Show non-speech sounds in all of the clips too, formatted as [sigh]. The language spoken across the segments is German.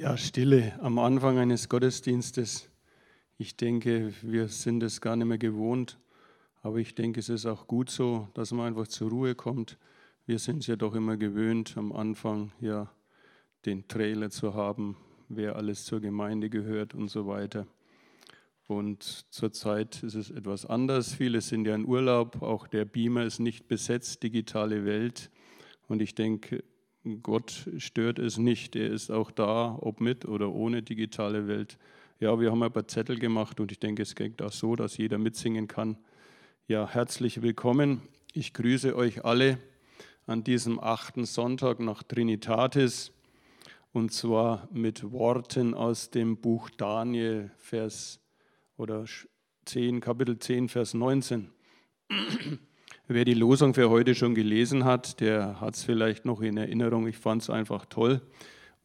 Ja, Stille am Anfang eines Gottesdienstes. Ich denke, wir sind es gar nicht mehr gewohnt, aber ich denke, es ist auch gut so, dass man einfach zur Ruhe kommt. Wir sind es ja doch immer gewöhnt, am Anfang ja den Trailer zu haben, wer alles zur Gemeinde gehört und so weiter. Und zurzeit ist es etwas anders. Viele sind ja in Urlaub, auch der Beamer ist nicht besetzt, digitale Welt. Und ich denke, Gott stört es nicht. Er ist auch da, ob mit oder ohne digitale Welt. Ja, wir haben ein paar Zettel gemacht und ich denke, es geht auch so, dass jeder mitsingen kann. Ja, herzlich willkommen. Ich grüße euch alle an diesem achten Sonntag nach Trinitatis und zwar mit Worten aus dem Buch Daniel, Vers oder 10, Kapitel 10, Vers 19. Wer die Losung für heute schon gelesen hat, der hat es vielleicht noch in Erinnerung. Ich fand es einfach toll,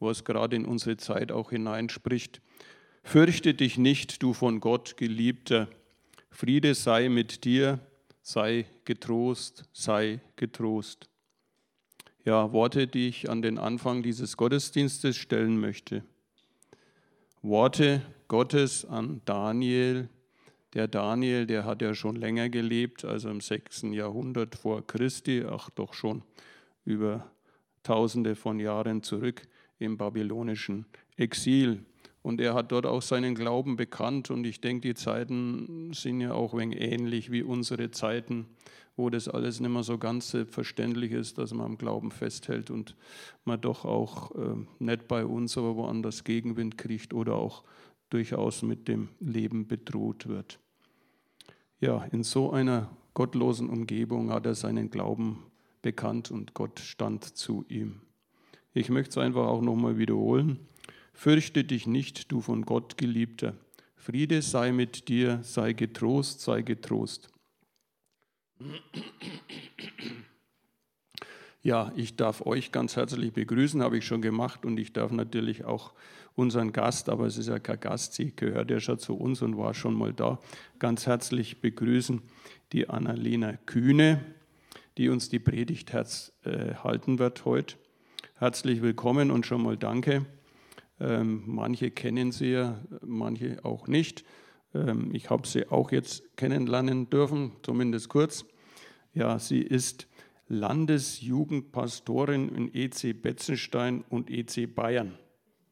wo es gerade in unsere Zeit auch hineinspricht. Fürchte dich nicht, du von Gott geliebter. Friede sei mit dir, sei getrost, sei getrost. Ja, Worte, die ich an den Anfang dieses Gottesdienstes stellen möchte. Worte Gottes an Daniel, der Daniel, der hat ja schon länger gelebt, also im 6. Jahrhundert vor Christi, ach doch schon über tausende von Jahren zurück im babylonischen Exil. Und er hat dort auch seinen Glauben bekannt. Und ich denke, die Zeiten sind ja auch ein wenig ähnlich wie unsere Zeiten, wo das alles nicht mehr so ganz selbstverständlich ist, dass man am Glauben festhält und man doch auch äh, nicht bei uns, aber woanders Gegenwind kriegt oder auch durchaus mit dem Leben bedroht wird. Ja, in so einer gottlosen Umgebung hat er seinen Glauben bekannt und Gott stand zu ihm. Ich möchte es einfach auch nochmal wiederholen. Fürchte dich nicht, du von Gott geliebter. Friede sei mit dir, sei getrost, sei getrost. Ja, ich darf euch ganz herzlich begrüßen, habe ich schon gemacht und ich darf natürlich auch unseren Gast, aber es ist ja kein Gast, sie gehört ja schon zu uns und war schon mal da, ganz herzlich begrüßen die Annalena Kühne, die uns die Predigt herz, äh, halten wird heute. Herzlich willkommen und schon mal danke. Ähm, manche kennen sie ja, manche auch nicht. Ähm, ich habe sie auch jetzt kennenlernen dürfen, zumindest kurz. Ja, sie ist Landesjugendpastorin in EC Betzenstein und EC Bayern.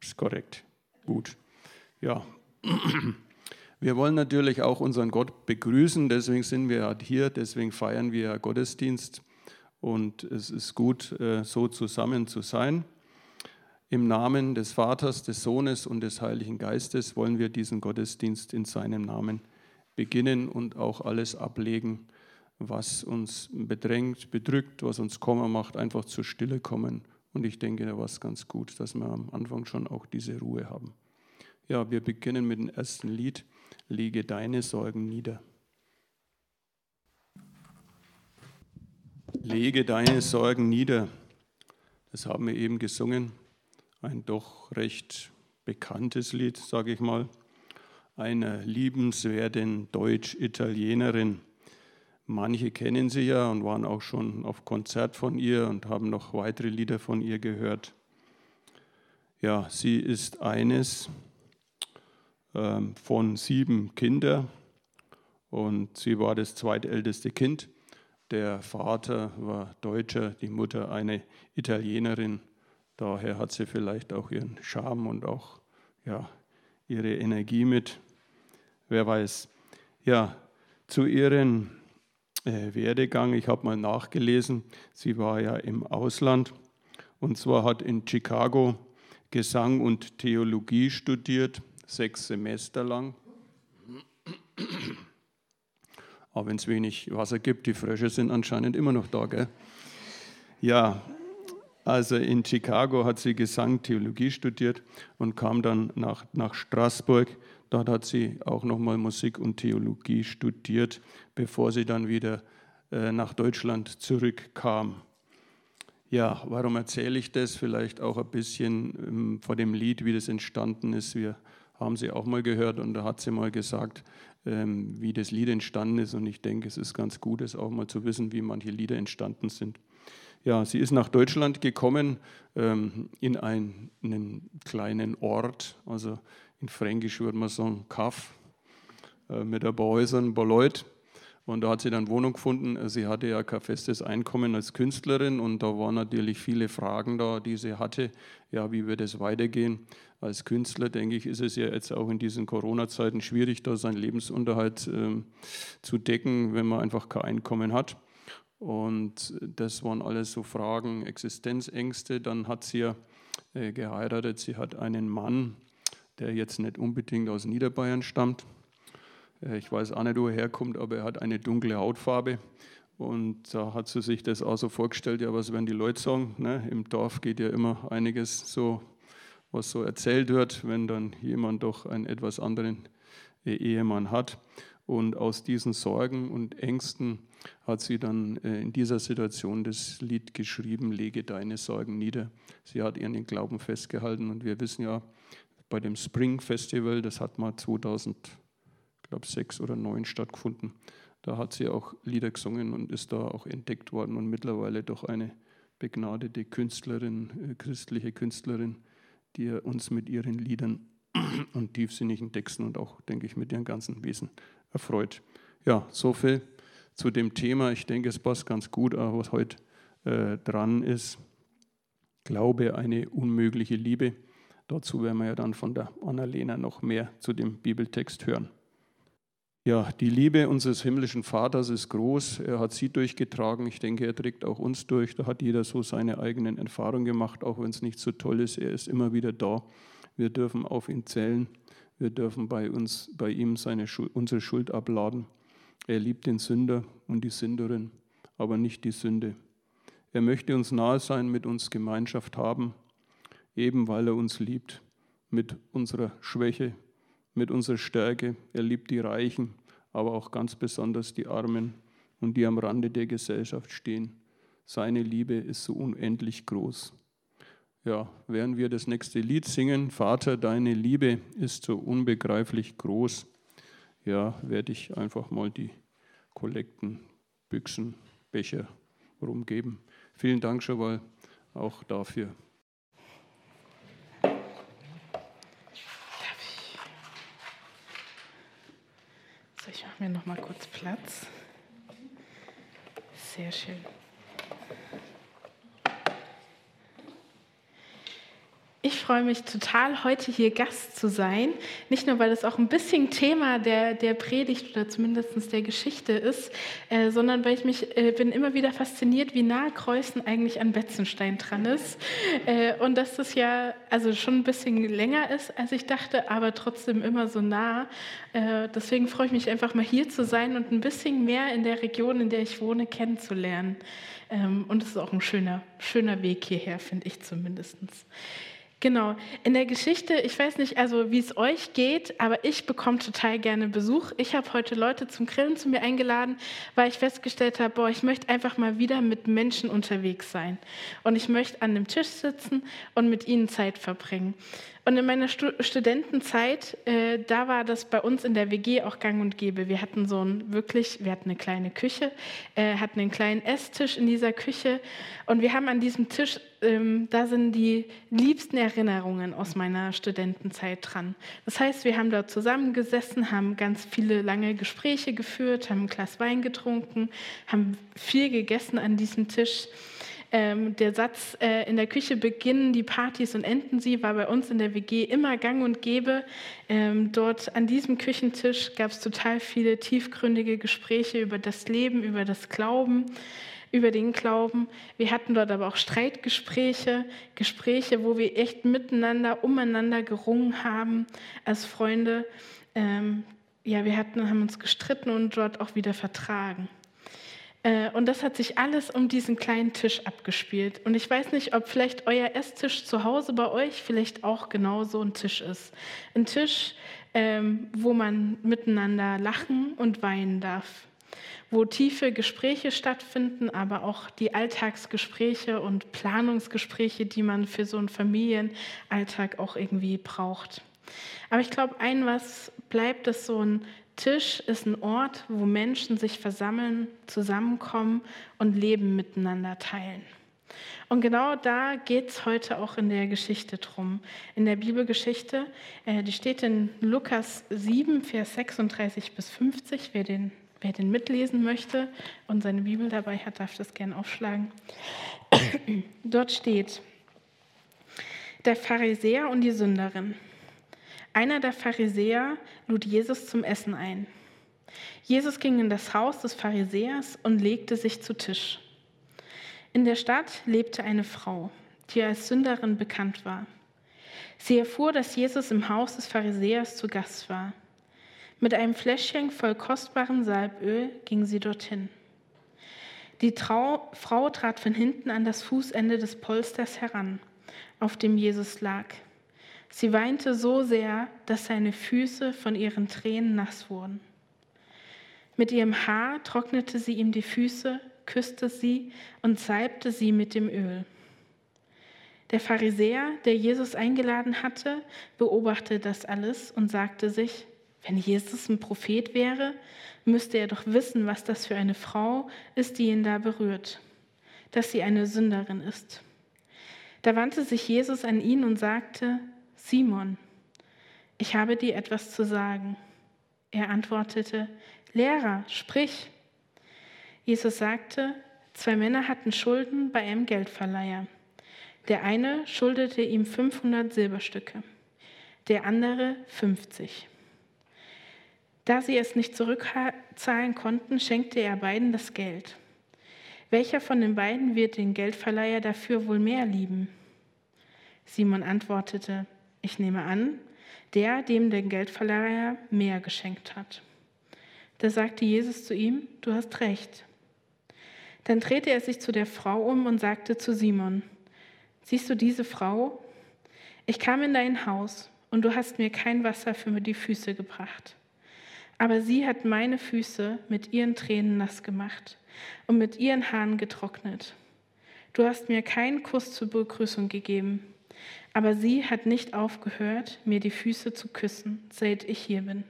Ist korrekt. Gut. Ja. [clears throat] Wir wollen natürlich auch unseren Gott begrüßen, deswegen sind wir hier, deswegen feiern wir Gottesdienst und es ist gut, äh, so zusammen zu sein. Im Namen des Vaters, des Sohnes und des Heiligen Geistes wollen wir diesen Gottesdienst in seinem Namen beginnen und auch alles ablegen, was uns bedrängt, bedrückt, was uns Kummer macht, einfach zur Stille kommen und ich denke, da war es ganz gut, dass wir am Anfang schon auch diese Ruhe haben. Ja, wir beginnen mit dem ersten Lied, Lege deine Sorgen nieder. Lege deine Sorgen nieder. Das haben wir eben gesungen. Ein doch recht bekanntes Lied, sage ich mal, einer liebenswerten Deutsch-Italienerin. Manche kennen sie ja und waren auch schon auf Konzert von ihr und haben noch weitere Lieder von ihr gehört. Ja, sie ist eines ähm, von sieben Kindern und sie war das zweitälteste Kind. Der Vater war Deutscher, die Mutter eine Italienerin. Daher hat sie vielleicht auch ihren Charme und auch ja, ihre Energie mit. Wer weiß. Ja, zu ihren äh, Werdegang. Ich habe mal nachgelesen, sie war ja im Ausland und zwar hat in Chicago Gesang und Theologie studiert, sechs Semester lang. Aber wenn es wenig Wasser gibt, die Frösche sind anscheinend immer noch da. Gell? Ja, also in Chicago hat sie Gesang, Theologie studiert und kam dann nach, nach Straßburg Dort hat sie auch nochmal Musik und Theologie studiert, bevor sie dann wieder äh, nach Deutschland zurückkam. Ja, warum erzähle ich das? Vielleicht auch ein bisschen ähm, vor dem Lied, wie das entstanden ist. Wir haben sie auch mal gehört und da hat sie mal gesagt, ähm, wie das Lied entstanden ist. Und ich denke, es ist ganz gut, es auch mal zu wissen, wie manche Lieder entstanden sind. Ja, sie ist nach Deutschland gekommen ähm, in einen, einen, kleinen Ort, also in Fränkisch würde man sagen Kaff, äh, mit ein paar Häusern, ein paar Leute. Und da hat sie dann Wohnung gefunden. Sie hatte ja kein festes Einkommen als Künstlerin und da waren natürlich viele Fragen da, die sie hatte. Ja, wie wird es weitergehen? Als Künstler, denke ich, ist es ja jetzt auch in diesen Corona-Zeiten schwierig, da seinen Lebensunterhalt äh, zu decken, wenn man einfach kein Einkommen hat. Und das waren alles so Fragen, Existenzängste. Dann hat sie ja äh, geheiratet. Sie hat einen Mann, der jetzt nicht unbedingt aus Niederbayern stammt äh, ich weiß auch nicht, wo er herkommt, aber er hat eine dunkle Hautfarbe. Und da hat sie sich das auch so vorgestellt, ja, was werden die Leute sagen? Ne? Im Dorf geht ja immer einiges so, was so erzählt wird, wenn dann jemand doch einen etwas anderen äh, Ehemann hat. Und aus diesen Sorgen und Ängsten hat sie dann äh, in dieser Situation das Lied geschrieben, Lege deine Sorgen nieder. Sie hat ihren Glauben festgehalten und wir wissen ja, bei dem Spring Festival, das hat mal 2000 glaube sechs oder neun stattgefunden. Da hat sie auch Lieder gesungen und ist da auch entdeckt worden und mittlerweile doch eine begnadete Künstlerin, äh, christliche Künstlerin, die uns mit ihren Liedern [clears throat] und tiefsinnigen Texten und auch, denke ich, mit ihrem ganzen Wesen erfreut. Ja, so viel zu dem Thema. Ich denke, es passt ganz gut, auch was heute äh, dran ist. Glaube, eine unmögliche Liebe. Dazu werden wir ja dann von der Annalena noch mehr zu dem Bibeltext hören. Ja, die Liebe unseres himmlischen Vaters ist groß. Er hat sie durchgetragen. Ich denke, er trägt auch uns durch. Da hat jeder so seine eigenen Erfahrungen gemacht, auch wenn es nicht so toll ist. Er ist immer wieder da. Wir dürfen auf ihn zählen. Wir dürfen bei, uns, bei ihm seine, unsere Schuld abladen. Er liebt den Sünder und die Sünderin, aber nicht die Sünde. Er möchte uns nahe sein, mit uns Gemeinschaft haben, eben weil er uns liebt, mit unserer Schwäche, mit unserer Stärke. Er liebt die Reichen, aber auch ganz besonders die Armen und die am Rande der Gesellschaft stehen. Seine Liebe ist so unendlich groß. Ja, während wir das nächste Lied singen, Vater, deine Liebe ist so unbegreiflich groß, ja, werde ich einfach mal die Kollekten, Büchsen, Becher rumgeben. Vielen Dank schon mal auch dafür. mir noch mal kurz Platz. Sehr schön. Freue mich total, heute hier Gast zu sein. Nicht nur, weil es auch ein bisschen Thema der, der Predigt oder zumindest der Geschichte ist, äh, sondern weil ich mich äh, bin immer wieder fasziniert, wie nah Kreuzen eigentlich an Betzenstein dran ist. Äh, und dass das ja also schon ein bisschen länger ist, als ich dachte, aber trotzdem immer so nah. Äh, deswegen freue ich mich einfach mal hier zu sein und ein bisschen mehr in der Region, in der ich wohne, kennenzulernen. Ähm, und es ist auch ein schöner, schöner Weg hierher, finde ich zumindest. Genau. In der Geschichte, ich weiß nicht, also wie es euch geht, aber ich bekomme total gerne Besuch. Ich habe heute Leute zum Grillen zu mir eingeladen, weil ich festgestellt habe, boah, ich möchte einfach mal wieder mit Menschen unterwegs sein. Und ich möchte an einem Tisch sitzen und mit ihnen Zeit verbringen. Und in meiner Stu Studentenzeit, äh, da war das bei uns in der WG auch gang und gäbe. Wir hatten so ein wirklich, wir hatten eine kleine Küche, äh, hatten einen kleinen Esstisch in dieser Küche und wir haben an diesem Tisch, ähm, da sind die liebsten Erinnerungen aus meiner Studentenzeit dran. Das heißt, wir haben dort zusammengesessen, haben ganz viele lange Gespräche geführt, haben ein Glas Wein getrunken, haben viel gegessen an diesem Tisch. Ähm, der Satz, äh, in der Küche beginnen die Partys und enden sie, war bei uns in der WG immer gang und gäbe. Ähm, dort an diesem Küchentisch gab es total viele tiefgründige Gespräche über das Leben, über das Glauben über den Glauben. Wir hatten dort aber auch Streitgespräche, Gespräche, wo wir echt miteinander, umeinander gerungen haben als Freunde. Ähm, ja, wir hatten, haben uns gestritten und dort auch wieder vertragen. Äh, und das hat sich alles um diesen kleinen Tisch abgespielt. Und ich weiß nicht, ob vielleicht euer Esstisch zu Hause bei euch vielleicht auch genau so ein Tisch ist. Ein Tisch, ähm, wo man miteinander lachen und weinen darf. Wo tiefe Gespräche stattfinden, aber auch die Alltagsgespräche und Planungsgespräche, die man für so einen Familienalltag auch irgendwie braucht. Aber ich glaube, ein was bleibt, ist so ein Tisch ist ein Ort, wo Menschen sich versammeln, zusammenkommen und Leben miteinander teilen. Und genau da geht es heute auch in der Geschichte drum. In der Bibelgeschichte, äh, die steht in Lukas 7, Vers 36 bis 50. Wer den, wer den mitlesen möchte und seine Bibel dabei hat, darf das gerne aufschlagen. Dort steht, der Pharisäer und die Sünderin. Einer der Pharisäer lud Jesus zum Essen ein. Jesus ging in das Haus des Pharisäers und legte sich zu Tisch. In der Stadt lebte eine Frau, die als Sünderin bekannt war. Sie erfuhr, dass Jesus im Haus des Pharisäers zu Gast war. Mit einem Fläschchen voll kostbarem Salböl ging sie dorthin. Die Trau Frau trat von hinten an das Fußende des Polsters heran, auf dem Jesus lag. Sie weinte so sehr, dass seine Füße von ihren Tränen nass wurden. Mit ihrem Haar trocknete sie ihm die Füße küsste sie und salbte sie mit dem Öl. Der Pharisäer, der Jesus eingeladen hatte, beobachtete das alles und sagte sich, wenn Jesus ein Prophet wäre, müsste er doch wissen, was das für eine Frau ist, die ihn da berührt, dass sie eine Sünderin ist. Da wandte sich Jesus an ihn und sagte, Simon, ich habe dir etwas zu sagen. Er antwortete, Lehrer, sprich. Jesus sagte, zwei Männer hatten Schulden bei einem Geldverleiher. Der eine schuldete ihm 500 Silberstücke, der andere 50. Da sie es nicht zurückzahlen konnten, schenkte er beiden das Geld. Welcher von den beiden wird den Geldverleiher dafür wohl mehr lieben? Simon antwortete, ich nehme an, der, dem der Geldverleiher mehr geschenkt hat. Da sagte Jesus zu ihm, du hast recht. Dann drehte er sich zu der Frau um und sagte zu Simon, siehst du diese Frau? Ich kam in dein Haus und du hast mir kein Wasser für die Füße gebracht. Aber sie hat meine Füße mit ihren Tränen nass gemacht und mit ihren Haaren getrocknet. Du hast mir keinen Kuss zur Begrüßung gegeben, aber sie hat nicht aufgehört, mir die Füße zu küssen, seit ich hier bin.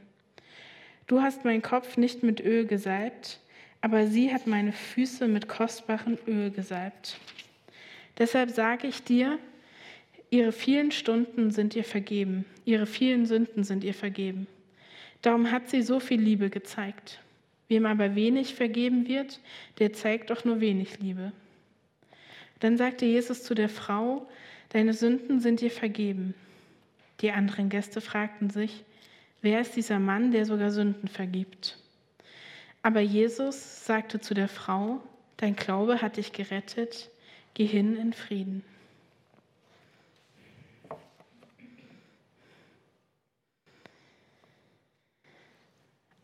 Du hast meinen Kopf nicht mit Öl gesalbt, aber sie hat meine Füße mit kostbarem Öl gesalbt. Deshalb sage ich dir, ihre vielen Stunden sind ihr vergeben, ihre vielen Sünden sind ihr vergeben. Darum hat sie so viel Liebe gezeigt. Wem aber wenig vergeben wird, der zeigt auch nur wenig Liebe. Dann sagte Jesus zu der Frau, deine Sünden sind dir vergeben. Die anderen Gäste fragten sich, wer ist dieser Mann, der sogar Sünden vergibt? Aber Jesus sagte zu der Frau, dein Glaube hat dich gerettet, geh hin in Frieden.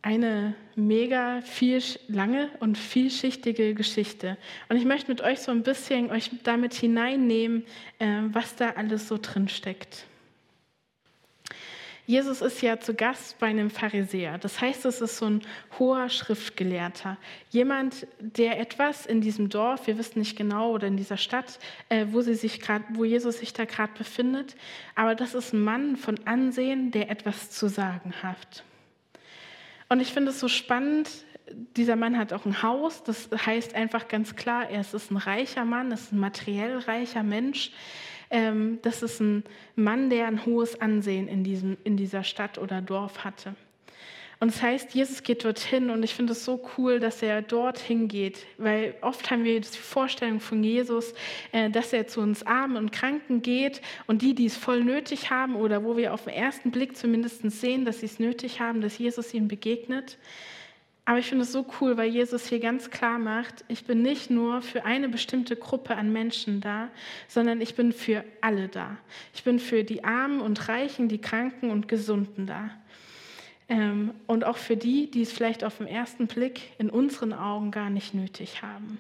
Eine mega viel lange und vielschichtige Geschichte. Und ich möchte mit euch so ein bisschen euch damit hineinnehmen, äh, was da alles so drin steckt. Jesus ist ja zu Gast bei einem Pharisäer. Das heißt, es ist so ein hoher Schriftgelehrter. Jemand, der etwas in diesem Dorf, wir wissen nicht genau, oder in dieser Stadt, äh, wo, sie sich grad, wo Jesus sich da gerade befindet. Aber das ist ein Mann von Ansehen, der etwas zu sagen hat. Und ich finde es so spannend, dieser Mann hat auch ein Haus. Das heißt einfach ganz klar, er ist ein reicher Mann, ist ein materiell reicher Mensch. Ähm, das ist ein Mann, der ein hohes Ansehen in, diesem, in dieser Stadt oder Dorf hatte. Und das heißt, Jesus geht dorthin und ich finde es so cool, dass er dorthin geht, weil oft haben wir die Vorstellung von Jesus, äh, dass er zu uns Armen und Kranken geht und die, die es voll nötig haben oder wo wir auf den ersten Blick zumindest sehen, dass sie es nötig haben, dass Jesus ihnen begegnet. Aber ich finde es so cool, weil Jesus hier ganz klar macht, ich bin nicht nur für eine bestimmte Gruppe an Menschen da, sondern ich bin für alle da. Ich bin für die Armen und Reichen, die Kranken und Gesunden da. Ähm, und auch für die, die es vielleicht auf den ersten Blick in unseren Augen gar nicht nötig haben.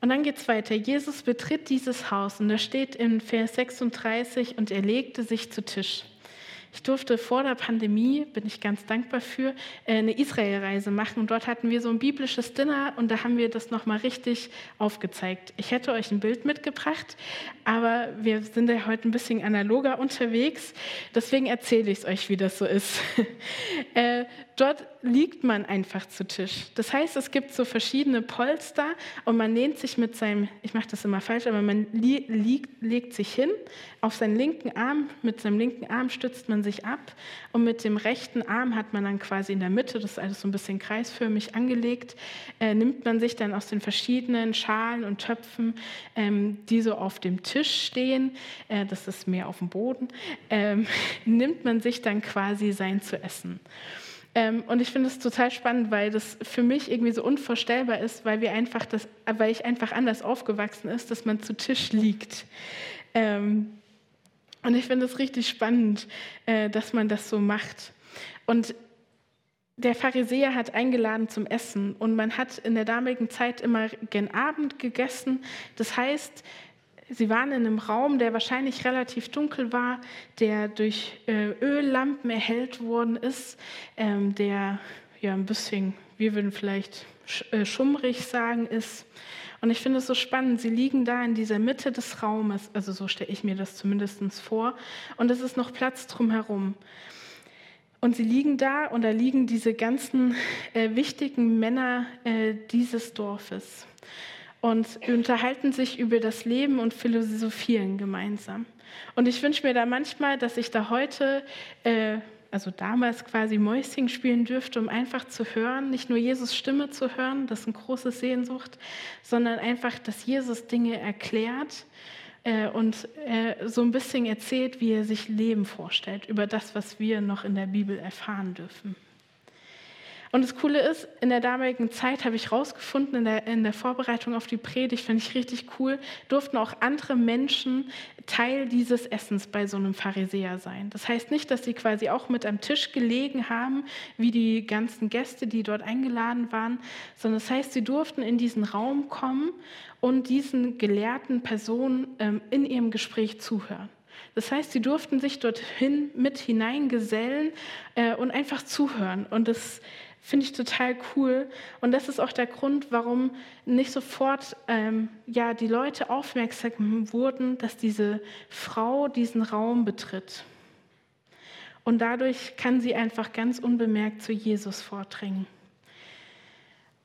Und dann geht es weiter. Jesus betritt dieses Haus und da steht in Vers 36 und er legte sich zu Tisch. Ich durfte vor der Pandemie, bin ich ganz dankbar für, äh, eine Israelreise machen. Und dort hatten wir so ein biblisches Dinner und da haben wir das nochmal richtig aufgezeigt. Ich hätte euch ein Bild mitgebracht, aber wir sind ja heute ein bisschen analoger unterwegs. Deswegen erzähle ich es euch, wie das so ist. [laughs] Äh, dort liegt man einfach zu Tisch. Das heißt, es gibt so verschiedene Polster und man lehnt sich mit seinem, ich mache das immer falsch, aber man li liegt, legt sich hin auf seinen linken Arm, mit seinem linken Arm stützt man sich ab und mit dem rechten Arm hat man dann quasi in der Mitte, das ist alles so ein bisschen kreisförmig angelegt, äh, nimmt man sich dann aus den verschiedenen Schalen und Töpfen, ähm, die so auf dem Tisch stehen, äh, das ist mehr auf dem Boden, ähm, [laughs] nimmt man sich dann quasi sein zu essen. Ähm, und ich finde es total spannend, weil das für mich irgendwie so unvorstellbar ist, weil wir einfach das, weil ich einfach anders aufgewachsen ist, dass man zu Tisch liegt. Ähm, und ich finde es richtig spannend, äh, dass man das so macht. Und der Pharisäer hat eingeladen zum Essen und man hat in der damaligen Zeit immer gen Abend gegessen. Das heißt, Sie waren in einem Raum, der wahrscheinlich relativ dunkel war, der durch äh, Öllampen erhellt worden ist, ähm, der ja ein bisschen, wir würden vielleicht äh, schummrig sagen, ist. Und ich finde es so spannend, sie liegen da in dieser Mitte des Raumes, also so stelle ich mir das zumindest vor, und es ist noch Platz drumherum. Und sie liegen da und da liegen diese ganzen äh, wichtigen Männer äh, dieses Dorfes und unterhalten sich über das Leben und philosophieren gemeinsam. Und ich wünsche mir da manchmal, dass ich da heute, äh, also damals quasi Mäuschen spielen dürfte, um einfach zu hören, nicht nur Jesus Stimme zu hören, das ist eine große Sehnsucht, sondern einfach, dass Jesus Dinge erklärt äh, und äh, so ein bisschen erzählt, wie er sich Leben vorstellt, über das, was wir noch in der Bibel erfahren dürfen. Und das Coole ist, in der damaligen Zeit habe ich herausgefunden, in der, in der Vorbereitung auf die Predigt, fand ich richtig cool, durften auch andere Menschen Teil dieses Essens bei so einem Pharisäer sein. Das heißt nicht, dass sie quasi auch mit am Tisch gelegen haben, wie die ganzen Gäste, die dort eingeladen waren, sondern das heißt, sie durften in diesen Raum kommen und diesen gelehrten Personen ähm, in ihrem Gespräch zuhören. Das heißt, sie durften sich dorthin mit hineingesellen äh, und einfach zuhören. Und das Finde ich total cool. Und das ist auch der Grund, warum nicht sofort ähm, ja, die Leute aufmerksam wurden, dass diese Frau diesen Raum betritt. Und dadurch kann sie einfach ganz unbemerkt zu Jesus vordringen.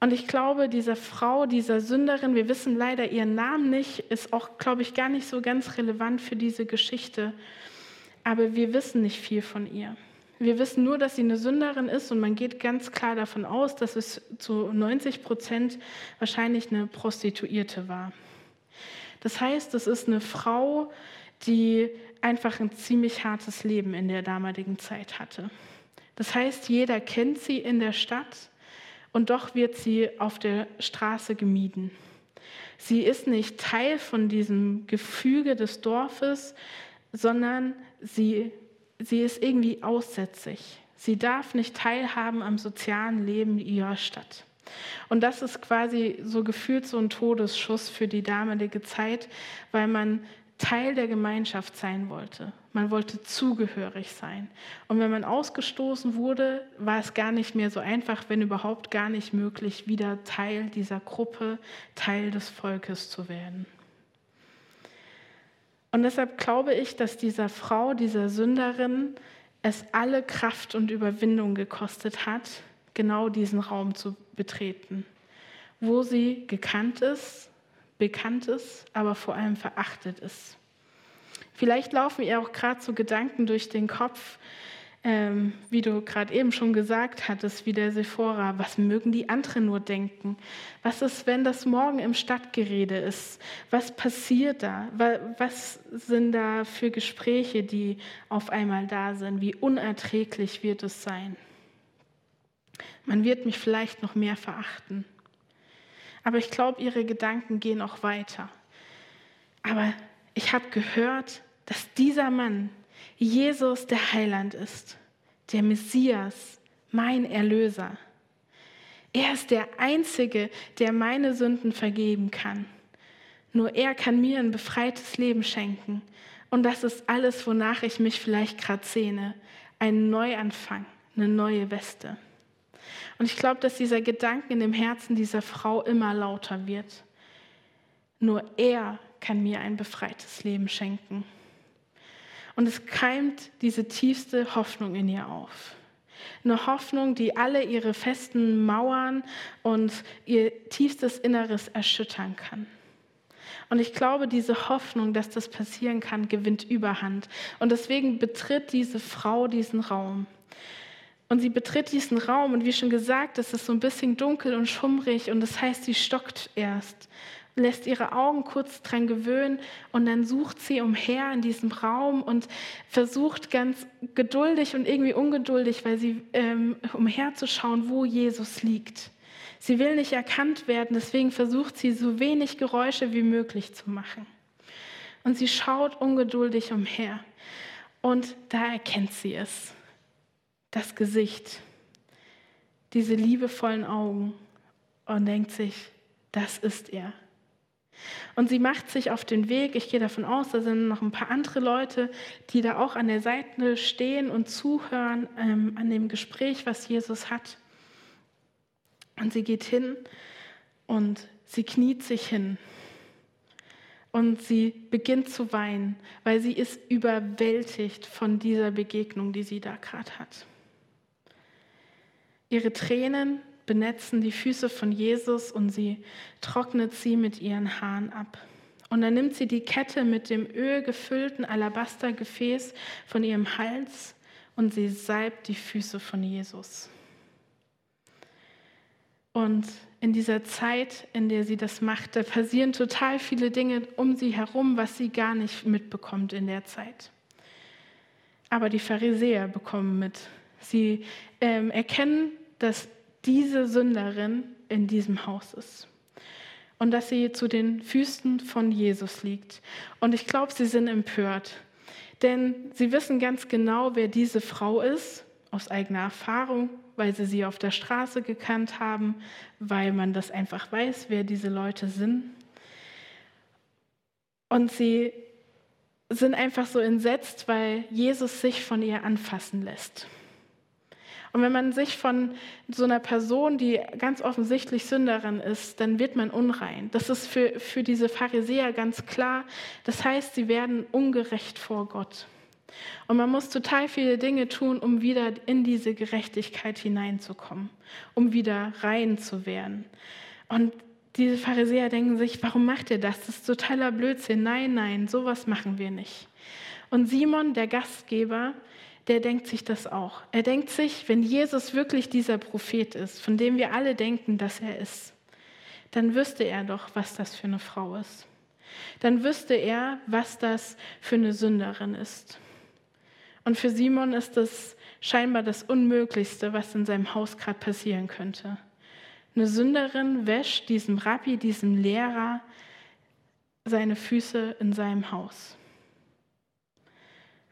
Und ich glaube, dieser Frau, dieser Sünderin, wir wissen leider ihren Namen nicht, ist auch, glaube ich, gar nicht so ganz relevant für diese Geschichte. Aber wir wissen nicht viel von ihr. Wir wissen nur, dass sie eine Sünderin ist und man geht ganz klar davon aus, dass es zu 90 Prozent wahrscheinlich eine Prostituierte war. Das heißt, es ist eine Frau, die einfach ein ziemlich hartes Leben in der damaligen Zeit hatte. Das heißt, jeder kennt sie in der Stadt und doch wird sie auf der Straße gemieden. Sie ist nicht Teil von diesem Gefüge des Dorfes, sondern sie sie ist irgendwie aussätzig. Sie darf nicht teilhaben am sozialen Leben ihrer Stadt. Und das ist quasi so gefühlt so ein Todesschuss für die damalige Zeit, weil man Teil der Gemeinschaft sein wollte. Man wollte zugehörig sein. Und wenn man ausgestoßen wurde, war es gar nicht mehr so einfach, wenn überhaupt gar nicht möglich, wieder Teil dieser Gruppe, Teil des Volkes zu werden. Und deshalb glaube ich, dass dieser Frau, dieser Sünderin, es alle Kraft und Überwindung gekostet hat, genau diesen Raum zu betreten, wo sie gekannt ist, bekannt ist, aber vor allem verachtet ist. Vielleicht laufen ihr auch gerade so Gedanken durch den Kopf, ähm, wie du gerade eben schon gesagt hattest, wie der Sephora, was mögen die anderen nur denken? Was ist, wenn das morgen im Stadtgerede ist? Was passiert da? Was sind da für Gespräche, die auf einmal da sind? Wie unerträglich wird es sein? Man wird mich vielleicht noch mehr verachten. Aber ich glaube, ihre Gedanken gehen auch weiter. Aber ich habe gehört, dass dieser Mann, Jesus der Heiland ist, der Messias, mein Erlöser. Er ist der Einzige, der meine Sünden vergeben kann. Nur er kann mir ein befreites Leben schenken. Und das ist alles, wonach ich mich vielleicht gerade sehne. Ein Neuanfang, eine neue Weste. Und ich glaube, dass dieser Gedanke in dem Herzen dieser Frau immer lauter wird. Nur er kann mir ein befreites Leben schenken. Und es keimt diese tiefste Hoffnung in ihr auf. Eine Hoffnung, die alle ihre festen Mauern und ihr tiefstes Inneres erschüttern kann. Und ich glaube, diese Hoffnung, dass das passieren kann, gewinnt überhand. Und deswegen betritt diese Frau diesen Raum. Und sie betritt diesen Raum und wie schon gesagt, es ist so ein bisschen dunkel und schummrig und das heißt, sie stockt erst, lässt ihre Augen kurz dran gewöhnen und dann sucht sie umher in diesem Raum und versucht ganz geduldig und irgendwie ungeduldig, weil sie ähm, umherzuschauen, wo Jesus liegt. Sie will nicht erkannt werden, deswegen versucht sie so wenig Geräusche wie möglich zu machen. Und sie schaut ungeduldig umher und da erkennt sie es das Gesicht, diese liebevollen Augen und denkt sich, das ist er. Und sie macht sich auf den Weg. Ich gehe davon aus, da sind noch ein paar andere Leute, die da auch an der Seite stehen und zuhören ähm, an dem Gespräch, was Jesus hat. Und sie geht hin und sie kniet sich hin. Und sie beginnt zu weinen, weil sie ist überwältigt von dieser Begegnung, die sie da gerade hat. Ihre Tränen benetzen die Füße von Jesus und sie trocknet sie mit ihren Haaren ab. Und dann nimmt sie die Kette mit dem Öl gefüllten Alabastergefäß von ihrem Hals und sie salbt die Füße von Jesus. Und in dieser Zeit, in der sie das macht, da passieren total viele Dinge um sie herum, was sie gar nicht mitbekommt in der Zeit. Aber die Pharisäer bekommen mit, Sie ähm, erkennen, dass diese Sünderin in diesem Haus ist und dass sie zu den Füßen von Jesus liegt. Und ich glaube, sie sind empört, denn sie wissen ganz genau, wer diese Frau ist, aus eigener Erfahrung, weil sie sie auf der Straße gekannt haben, weil man das einfach weiß, wer diese Leute sind. Und sie sind einfach so entsetzt, weil Jesus sich von ihr anfassen lässt. Und wenn man sich von so einer Person, die ganz offensichtlich Sünderin ist, dann wird man unrein. Das ist für, für diese Pharisäer ganz klar. Das heißt, sie werden ungerecht vor Gott. Und man muss total viele Dinge tun, um wieder in diese Gerechtigkeit hineinzukommen, um wieder rein zu werden. Und diese Pharisäer denken sich, warum macht ihr das? Das ist totaler Blödsinn. Nein, nein, sowas machen wir nicht. Und Simon, der Gastgeber, der denkt sich das auch. Er denkt sich, wenn Jesus wirklich dieser Prophet ist, von dem wir alle denken, dass er ist, dann wüsste er doch, was das für eine Frau ist. Dann wüsste er, was das für eine Sünderin ist. Und für Simon ist das scheinbar das Unmöglichste, was in seinem Haus gerade passieren könnte. Eine Sünderin wäscht diesem Rabbi, diesem Lehrer, seine Füße in seinem Haus.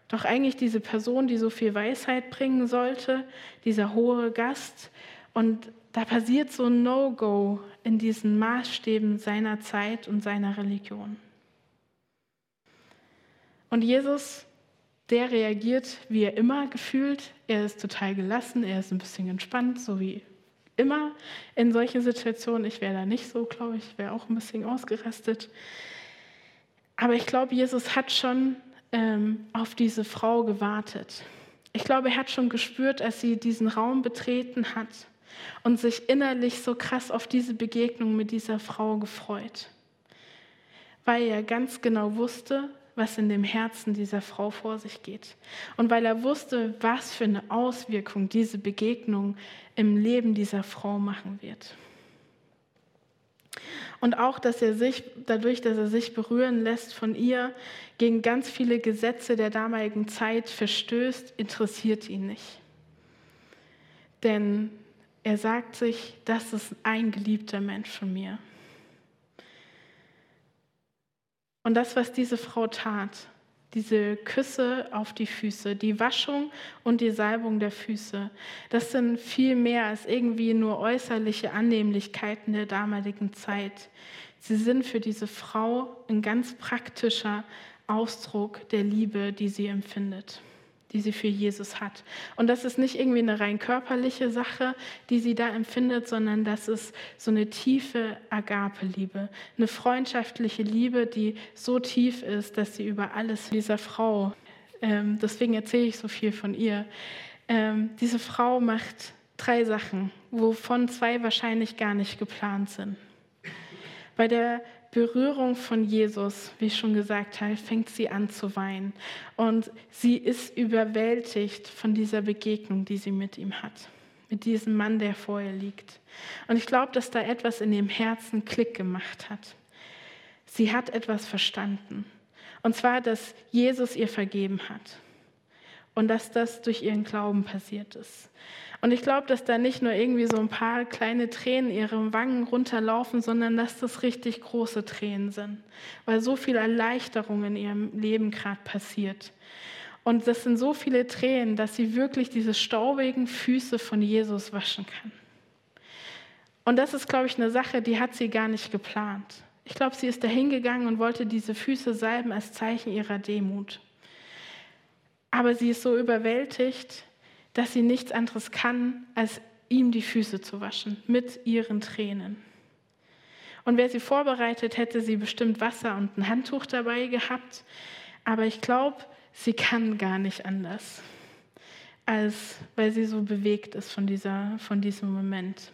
Doch eigentlich diese Person, die so viel Weisheit bringen sollte, dieser hohe Gast. Und da passiert so ein No-Go in diesen Maßstäben seiner Zeit und seiner Religion. Und Jesus, der reagiert, wie er immer gefühlt. Er ist total gelassen, er ist ein bisschen entspannt, so wie immer in solchen Situationen. Ich wäre da nicht so, glaube ich, wäre auch ein bisschen ausgerastet. Aber ich glaube, Jesus hat schon ähm, auf diese Frau gewartet. Ich glaube, er hat schon gespürt, als sie diesen Raum betreten hat und sich innerlich so krass auf diese Begegnung mit dieser Frau gefreut, weil er ganz genau wusste, was in dem Herzen dieser Frau vor sich geht. Und weil er wusste, was für eine Auswirkung diese Begegnung im Leben dieser Frau machen wird. Und auch, dass er sich, dadurch, dass er sich berühren lässt von ihr, gegen ganz viele Gesetze der damaligen Zeit verstößt, interessiert ihn nicht. Denn er sagt sich, das ist ein geliebter Mensch von mir. Und das, was diese Frau tat, diese Küsse auf die Füße, die Waschung und die Salbung der Füße, das sind viel mehr als irgendwie nur äußerliche Annehmlichkeiten der damaligen Zeit. Sie sind für diese Frau ein ganz praktischer Ausdruck der Liebe, die sie empfindet, die sie für Jesus hat. Und das ist nicht irgendwie eine rein körperliche Sache, die sie da empfindet, sondern das ist so eine tiefe Agape-Liebe, eine freundschaftliche Liebe, die so tief ist, dass sie über alles dieser Frau, ähm, deswegen erzähle ich so viel von ihr, Ähm, diese Frau macht drei Sachen, wovon zwei wahrscheinlich gar nicht geplant sind. Bei der Berührung von Jesus, wie ich schon gesagt habe, fängt sie an zu weinen. Und sie ist überwältigt von dieser Begegnung, die sie mit ihm hat. Mit diesem Mann, der vor ihr liegt. Und ich glaube, dass da etwas in ihrem Herzen Klick gemacht hat. Sie hat etwas verstanden. Und zwar, dass Jesus ihr vergeben hat. Und dass das durch ihren Glauben passiert ist. Und ich glaube, dass da nicht nur irgendwie so ein paar kleine Tränen ihre Wangen runterlaufen, sondern dass das richtig große Tränen sind, weil so viel Erleichterung in ihrem Leben gerade passiert. Und das sind so viele Tränen, dass sie wirklich diese staubigen Füße von Jesus waschen kann. Und das ist, glaube ich, eine Sache, die hat sie gar nicht geplant. Ich glaube, sie ist dahin gegangen und wollte diese Füße salben als Zeichen ihrer Demut. Aber sie ist so überwältigt, dass sie nichts anderes kann, als ihm die Füße zu waschen mit ihren Tränen. Und wäre sie vorbereitet, hätte sie bestimmt Wasser und ein Handtuch dabei gehabt. Aber ich glaube, sie kann gar nicht anders, als weil sie so bewegt ist von, dieser, von diesem Moment.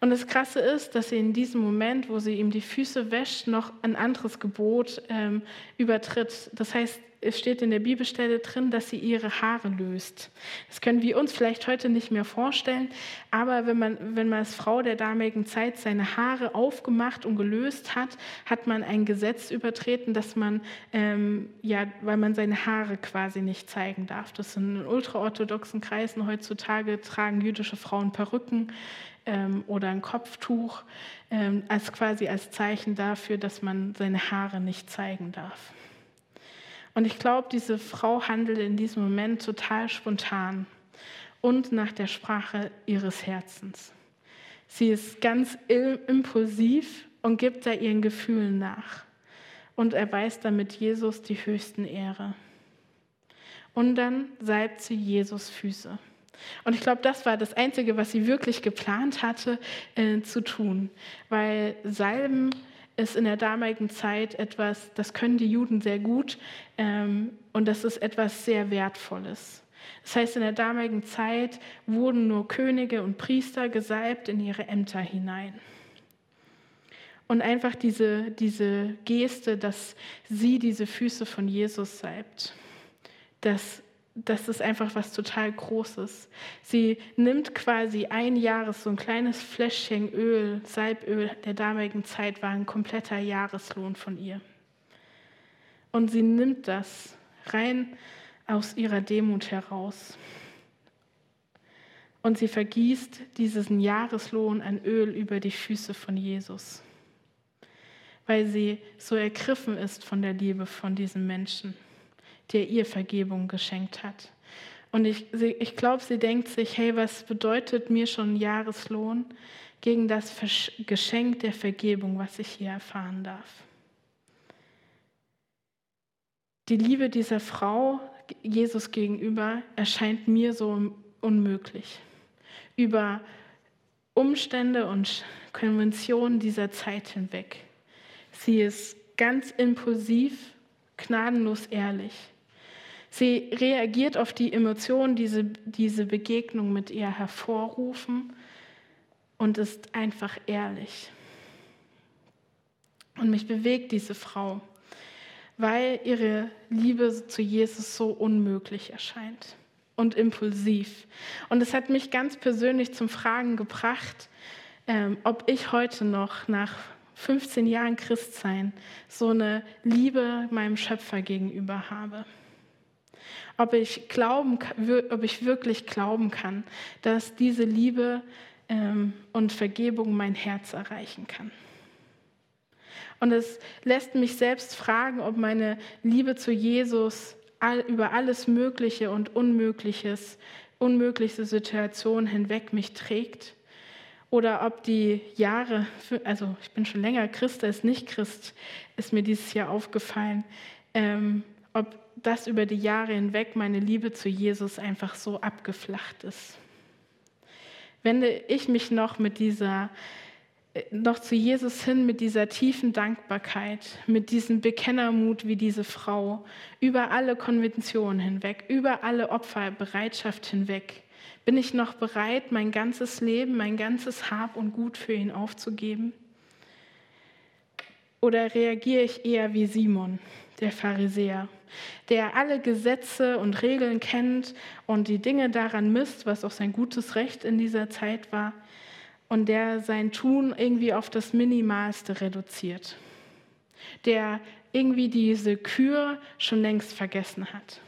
Und das Krasse ist, dass sie in diesem Moment, wo sie ihm die Füße wäscht, noch ein anderes Gebot ähm, übertritt. Das heißt, es steht in der Bibelstelle drin, dass sie ihre Haare löst. Das können wir uns vielleicht heute nicht mehr vorstellen, aber wenn man, wenn man als Frau der damaligen Zeit seine Haare aufgemacht und gelöst hat, hat man ein Gesetz übertreten, dass man, ähm, ja, weil man seine Haare quasi nicht zeigen darf. Das sind in ultraorthodoxen Kreisen heutzutage tragen jüdische Frauen Perücken ähm, oder ein Kopftuch ähm, als quasi als Zeichen dafür, dass man seine Haare nicht zeigen darf. Und ich glaube, diese Frau handelt in diesem Moment total spontan und nach der Sprache ihres Herzens. Sie ist ganz impulsiv und gibt da ihren Gefühlen nach und erweist damit Jesus die höchsten Ehre. Und dann salbt sie Jesus Füße. Und ich glaube, das war das Einzige, was sie wirklich geplant hatte äh, zu tun, weil Salben ist in der damaligen Zeit etwas, das können die Juden sehr gut ähm, und das ist etwas sehr Wertvolles. Das heißt, in der damaligen Zeit wurden nur Könige und Priester gesalbt in ihre Ämter hinein. Und einfach diese, diese Geste, dass sie diese Füße von Jesus salbt, das das ist einfach was total Großes. Sie nimmt quasi ein Jahres, so ein kleines Fläschchen Öl, Salböl der damaligen Zeit war ein kompletter Jahreslohn von ihr. Und sie nimmt das rein aus ihrer Demut heraus. Und sie vergießt diesen Jahreslohn an Öl über die Füße von Jesus, weil sie so ergriffen ist von der Liebe von diesem Menschen der ihr Vergebung geschenkt hat. Und ich, ich glaube, sie denkt sich, hey, was bedeutet mir schon Jahreslohn gegen das Geschenk der Vergebung, was ich hier erfahren darf? Die Liebe dieser Frau Jesus gegenüber erscheint mir so unmöglich. Über Umstände und Konventionen dieser Zeit hinweg. Sie ist ganz impulsiv, gnadenlos ehrlich. Sie reagiert auf die Emotionen, die diese, diese Begegnung mit ihr hervorrufen und ist einfach ehrlich. Und mich bewegt diese Frau, weil ihre Liebe zu Jesus so unmöglich erscheint und impulsiv. Und es hat mich ganz persönlich zum Fragen gebracht, ähm, ob ich heute noch nach 15 Jahren Christsein so eine Liebe meinem Schöpfer gegenüber habe ob ich, glauben, ob ich wirklich glauben kann, dass diese Liebe ähm, und Vergebung mein Herz erreichen kann. Und es lässt mich selbst fragen, ob meine Liebe zu Jesus all, über alles Mögliche und Unmögliches, unmögliche Situationen hinweg mich trägt. Oder ob die Jahre, also ich bin schon länger Christ als nicht Christ, ist mir dieses Jahr aufgefallen, ähm, ob dass über die Jahre hinweg meine Liebe zu Jesus einfach so abgeflacht ist. Wende ich mich noch mit dieser noch zu Jesus hin mit dieser tiefen Dankbarkeit, mit diesem Bekennermut wie diese Frau, über alle Konventionen hinweg, über alle Opferbereitschaft hinweg. Bin ich noch bereit, mein ganzes Leben, mein ganzes Hab und Gut für ihn aufzugeben? Oder reagiere ich eher wie Simon, der Pharisäer, der alle Gesetze und Regeln kennt und die Dinge daran misst, was auch sein gutes Recht in dieser Zeit war, und der sein Tun irgendwie auf das Minimalste reduziert, der irgendwie diese Kür schon längst vergessen hat,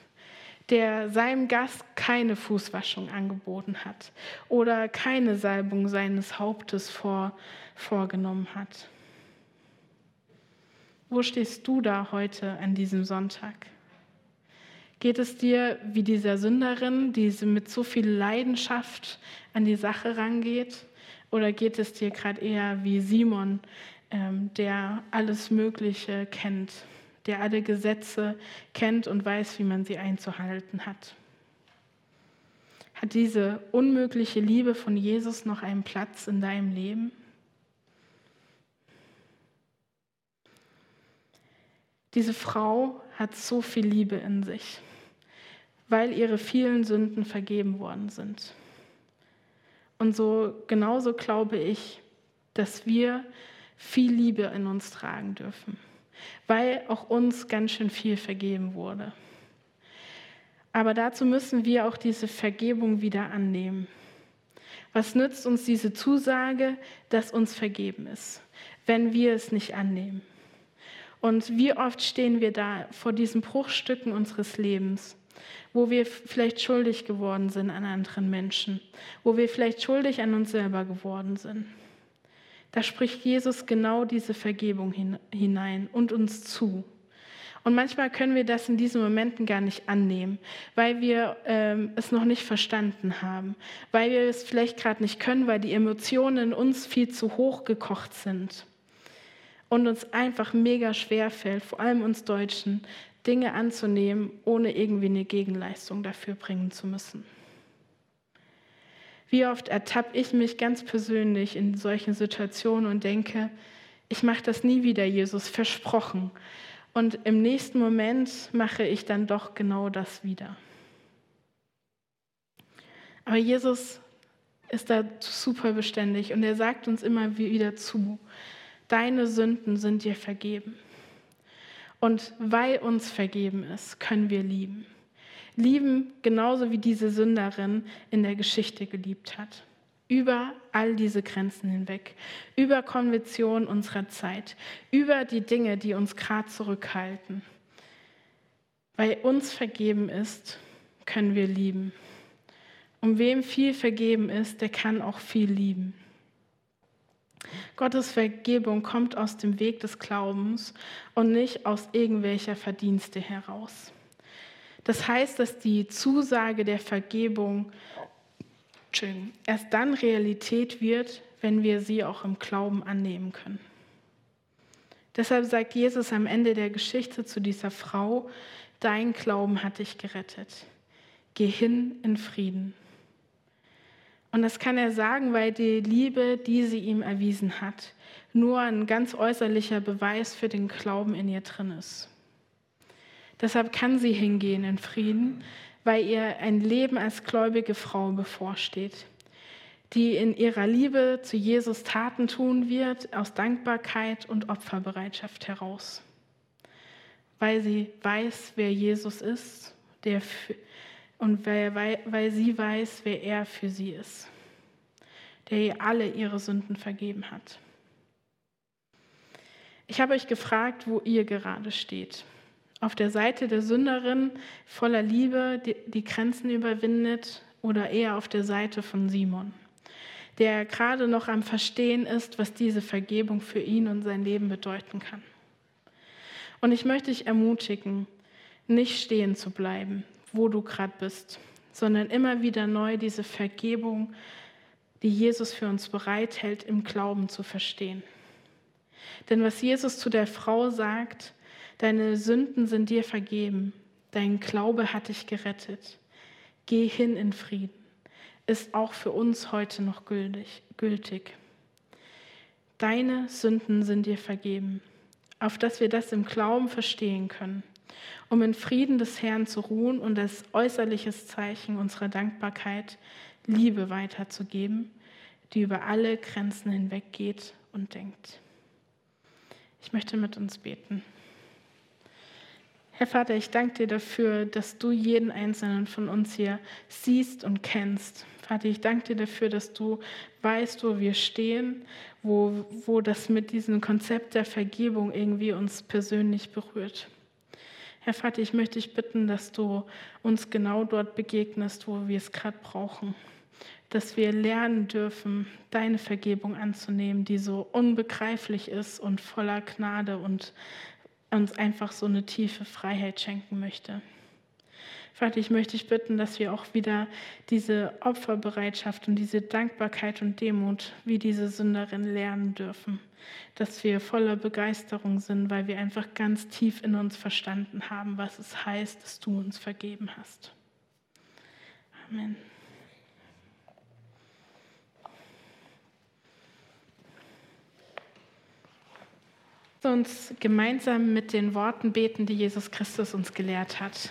der seinem Gast keine Fußwaschung angeboten hat oder keine Salbung seines Hauptes vor, vorgenommen hat. Wo stehst du da heute an diesem Sonntag? Geht es dir wie dieser Sünderin, die mit so viel Leidenschaft an die Sache rangeht? Oder geht es dir gerade eher wie Simon, ähm, der alles Mögliche kennt, der alle Gesetze kennt und weiß, wie man sie einzuhalten hat? Hat diese unmögliche Liebe von Jesus noch einen Platz in deinem Leben? Diese Frau hat so viel Liebe in sich, weil ihre vielen Sünden vergeben worden sind. Und so genauso glaube ich, dass wir viel Liebe in uns tragen dürfen, weil auch uns ganz schön viel vergeben wurde. Aber dazu müssen wir auch diese Vergebung wieder annehmen. Was nützt uns diese Zusage, dass uns vergeben ist, wenn wir es nicht annehmen? Und wie oft stehen wir da vor diesen Bruchstücken unseres Lebens, wo wir vielleicht schuldig geworden sind an anderen Menschen, wo wir vielleicht schuldig an uns selber geworden sind. Da spricht Jesus genau diese Vergebung hinein und uns zu. Und manchmal können wir das in diesen Momenten gar nicht annehmen, weil wir ähm, es noch nicht verstanden haben, weil wir es vielleicht gerade nicht können, weil die Emotionen in uns viel zu hoch gekocht sind und uns einfach mega schwer fällt, vor allem uns Deutschen, Dinge anzunehmen, ohne irgendwie eine Gegenleistung dafür bringen zu müssen. Wie oft ertappe ich mich ganz persönlich in solchen Situationen und denke, ich mache das nie wieder, Jesus, versprochen. Und im nächsten Moment mache ich dann doch genau das wieder. Aber Jesus ist da super beständig und er sagt uns immer wieder zu, deine Sünden sind dir vergeben. Und weil uns vergeben ist, können wir lieben. Lieben genauso wie diese Sünderin in der Geschichte geliebt hat. Über all diese Grenzen hinweg, über Konventionen unserer Zeit, über die Dinge, die uns gerade zurückhalten. Weil uns vergeben ist, können wir lieben. Und wem viel vergeben ist, der kann auch viel lieben. Gottes Vergebung kommt aus dem Weg des Glaubens und nicht aus irgendwelcher Verdienste heraus. Das heißt, dass die Zusage der Vergebung erst dann Realität wird, wenn wir sie auch im Glauben annehmen können. Deshalb sagt Jesus am Ende der Geschichte zu dieser Frau, dein Glauben hat dich gerettet. Geh hin in Frieden. Und das kann er sagen, weil die Liebe, die sie ihm erwiesen hat, nur ein ganz äußerlicher Beweis für den Glauben in ihr drin ist. Deshalb kann sie hingehen in Frieden, weil ihr ein Leben als gläubige Frau bevorsteht, die in ihrer Liebe zu Jesus Taten tun wird, aus Dankbarkeit und Opferbereitschaft heraus. Weil sie weiß, wer Jesus ist, der für, und weil, weil, weil sie weiß, wer er für sie ist, der ihr alle ihre Sünden vergeben hat. Ich habe euch gefragt, wo ihr gerade steht. Auf der Seite der Sünderin voller Liebe, die, die Grenzen überwindet, oder eher auf der Seite von Simon, der gerade noch am Verstehen ist, was diese Vergebung für ihn und sein Leben bedeuten kann. Und ich möchte dich ermutigen, nicht stehen zu bleiben, wo du gerade bist, sondern immer wieder neu diese Vergebung, die Jesus für uns bereithält, im Glauben zu verstehen. Denn was Jesus zu der Frau sagt, deine Sünden sind dir vergeben, dein Glaube hat dich gerettet, geh hin in Frieden, ist auch für uns heute noch gültig. deine Sünden sind dir vergeben, auf dass wir das im Glauben verstehen können, um in Frieden des Herrn zu ruhen und als äußerliches Zeichen unserer Dankbarkeit Liebe weiterzugeben, die über alle Grenzen hinweggeht und denkt. Ich möchte mit uns beten. Herr Vater, ich danke dir dafür, dass du jeden einzelnen von uns hier siehst und kennst. Vater, ich danke dir dafür, dass du weißt, wo wir stehen, wo, wo das mit diesem Konzept der Vergebung irgendwie uns persönlich berührt. Herr Vater, ich möchte dich bitten, dass du uns genau dort begegnest, wo wir es gerade brauchen. Dass wir lernen dürfen, deine Vergebung anzunehmen, die so unbegreiflich ist und voller Gnade und uns einfach so eine tiefe Freiheit schenken möchte. Vater, ich möchte dich bitten, dass wir auch wieder diese Opferbereitschaft und diese Dankbarkeit und Demut wie diese Sünderin lernen dürfen. Dass wir voller Begeisterung sind, weil wir einfach ganz tief in uns verstanden haben, was es heißt, dass du uns vergeben hast. Amen. uns gemeinsam mit den Worten beten, die Jesus Christus uns gelehrt hat.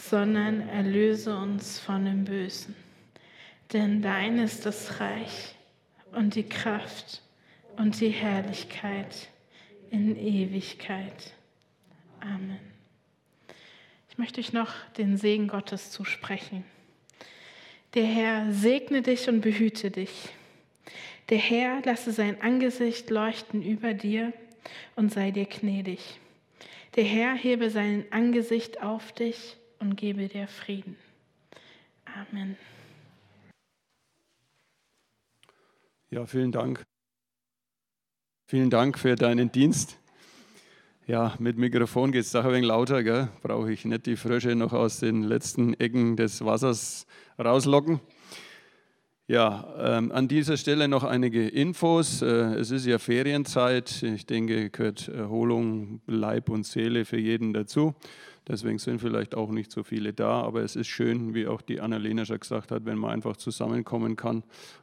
sondern erlöse uns von dem Bösen. Denn dein ist das Reich und die Kraft und die Herrlichkeit in Ewigkeit. Amen. Ich möchte euch noch den Segen Gottes zusprechen. Der Herr segne dich und behüte dich. Der Herr lasse sein Angesicht leuchten über dir und sei dir gnädig. Der Herr hebe sein Angesicht auf dich und gebe dir Frieden. Amen. Ja, vielen Dank. Vielen Dank für deinen Dienst. Ja, mit Mikrofon geht es doch ein wenig lauter, gell? Brauche ich nicht die Frösche noch aus den letzten Ecken des Wassers rauslocken. Ja, ähm, an dieser Stelle noch einige Infos. Äh, es ist ja Ferienzeit. Ich denke, gehört Erholung, Leib und Seele für jeden dazu. Deswegen sind vielleicht auch nicht so viele da. Aber es ist schön, wie auch die Annalena schon gesagt hat, wenn man einfach zusammenkommen kann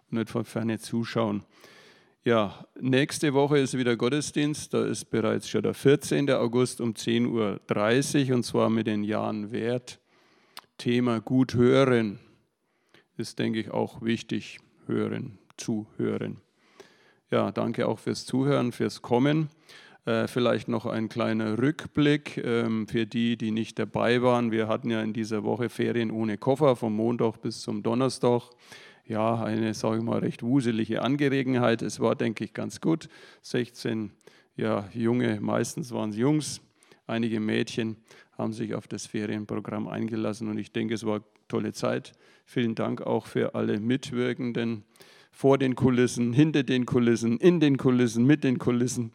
und nicht von ferne zuschauen. Ja, nächste Woche ist wieder Gottesdienst. Da ist bereits schon der 14. August um 10.30 Uhr und zwar mit den Jahren Wert. Thema Gut hören ist, denke ich, auch wichtig, hören, zuhören. Ja, danke auch fürs Zuhören, fürs Kommen. Äh, vielleicht noch ein kleiner Rückblick ähm, für die, die nicht dabei waren. Wir hatten ja in dieser Woche Ferien ohne Koffer, vom Montag bis zum Donnerstag. Ja, eine, sage ich mal, recht wuselige Angelegenheit. Es war, denke ich, ganz gut. 16 ja, Junge, meistens waren es Jungs, einige Mädchen haben sich auf das Ferienprogramm eingelassen und ich denke, es war eine tolle Zeit. Vielen Dank auch für alle Mitwirkenden vor den Kulissen, hinter den Kulissen, in den Kulissen, mit den Kulissen.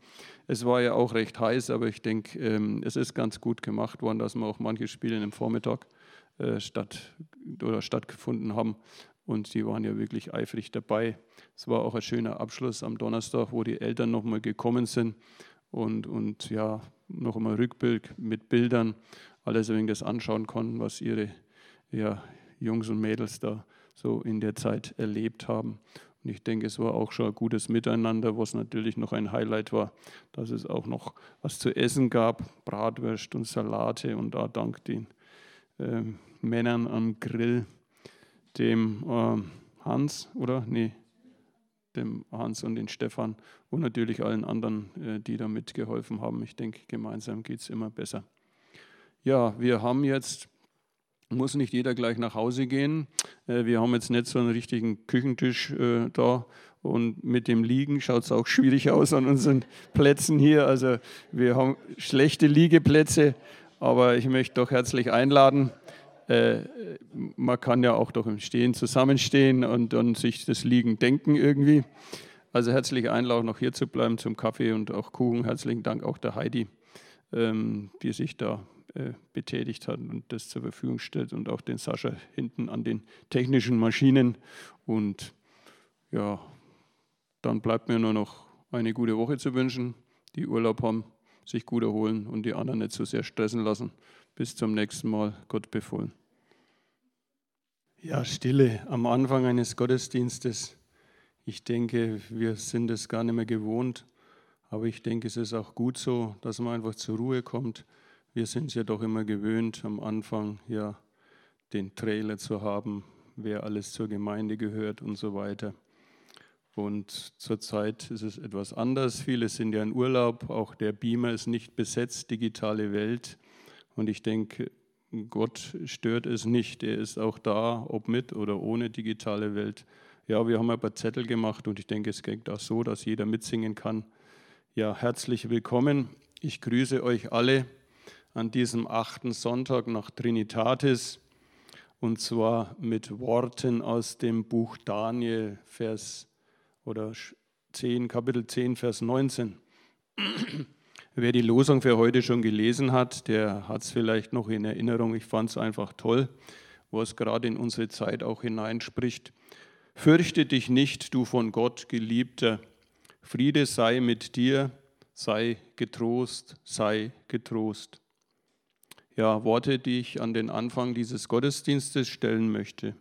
Es war ja auch recht heiß, aber ich denke, ähm, es ist ganz gut gemacht worden, dass wir auch manche Spiele im Vormittag äh, statt, oder stattgefunden haben. Und die waren ja wirklich eifrig dabei. Es war auch ein schöner Abschluss am Donnerstag, wo die Eltern nochmal gekommen sind und, und ja, noch einmal Rückbild mit Bildern, alles wenig das anschauen konnten, was ihre ja, Jungs und Mädels da so in der Zeit erlebt haben. Und ich denke, es war auch schon ein gutes Miteinander, was natürlich noch ein Highlight war, dass es auch noch was zu essen gab, Bratwürst und Salate und da dank den äh, Männern am Grill, dem äh, Hans, oder? Nee, dem Hans und den Stefan und natürlich allen anderen, äh, die da mitgeholfen haben. Ich denke, gemeinsam geht es immer besser. Ja, wir haben jetzt muss nicht jeder gleich nach Hause gehen. Äh, wir haben jetzt nicht so einen richtigen Küchentisch äh, da und mit dem Liegen schaut es auch schwierig aus an unseren Plätzen hier. Also wir haben schlechte Liegeplätze, aber ich möchte doch herzlich einladen. Äh, man kann ja auch doch im Stehen zusammenstehen und, und sich das Liegen denken irgendwie. Also herzlich einladen, noch hier zu bleiben zum Kaffee und auch Kuchen. Herzlichen Dank auch der Heidi, ähm, die sich da äh, betätigt hat und das zur Verfügung stellt und auch den Sascha hinten an den technischen Maschinen. Und ja, dann bleibt mir nur noch eine gute Woche zu wünschen, die Urlaub haben, sich gut erholen und die anderen nicht so sehr stressen lassen. Bis zum nächsten Mal, Gott befohlen. Ja, Stille am Anfang eines Gottesdienstes. Ich denke, wir sind es gar nicht mehr gewohnt, aber ich denke, es ist auch gut so, dass man einfach zur Ruhe kommt. Wir sind es ja doch immer gewöhnt, am Anfang ja den Trailer zu haben, wer alles zur Gemeinde gehört und so weiter. Und zurzeit ist es etwas anders. Viele sind ja in Urlaub, auch der Beamer ist nicht besetzt, digitale Welt. Und ich denke, Gott stört es nicht. Er ist auch da, ob mit oder ohne digitale Welt. Ja, wir haben ein paar Zettel gemacht und ich denke, es geht auch so, dass jeder mitsingen kann. Ja, herzlich willkommen. Ich grüße euch alle an diesem achten Sonntag nach Trinitatis und zwar mit Worten aus dem Buch Daniel, Vers oder 10, Kapitel 10, Vers 19. [clears throat] Wer die Losung für heute schon gelesen hat, der hat es vielleicht noch in Erinnerung. Ich fand es einfach toll, wo es gerade in unsere Zeit auch hineinspricht. Fürchte dich nicht, du von Gott geliebter. Friede sei mit dir, sei getrost, sei getrost. Ja, Worte, die ich an den Anfang dieses Gottesdienstes stellen möchte.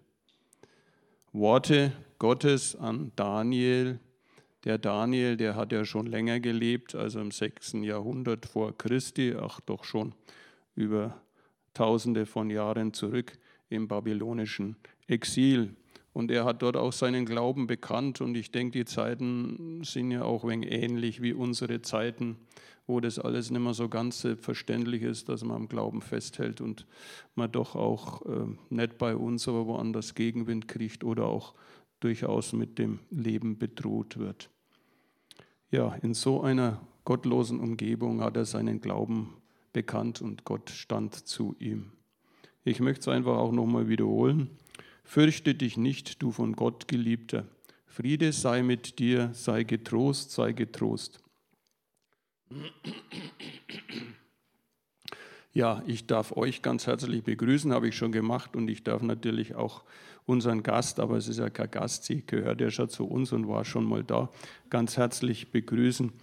Worte Gottes an Daniel, der Daniel, der hat ja schon länger gelebt, also im 6. Jahrhundert vor Christi, ach doch schon über tausende von Jahren zurück im babylonischen Exil. Und er hat dort auch seinen Glauben bekannt. Und ich denke, die Zeiten sind ja auch ein wenig ähnlich wie unsere Zeiten, wo das alles nicht mehr so ganz selbstverständlich ist, dass man am Glauben festhält und man doch auch äh, nicht bei uns, aber woanders Gegenwind kriegt oder auch durchaus mit dem Leben bedroht wird. Ja, in so einer gottlosen Umgebung hat er seinen Glauben bekannt und Gott stand zu ihm. Ich möchte es einfach auch nochmal wiederholen. Fürchte dich nicht, du von Gott geliebter. Friede sei mit dir, sei getrost, sei getrost. Ja, ich darf euch ganz herzlich begrüßen, habe ich schon gemacht und ich darf natürlich auch unseren Gast, aber es ist ja kein Gast, sie gehört ja schon zu uns und war schon mal da, ganz herzlich begrüßen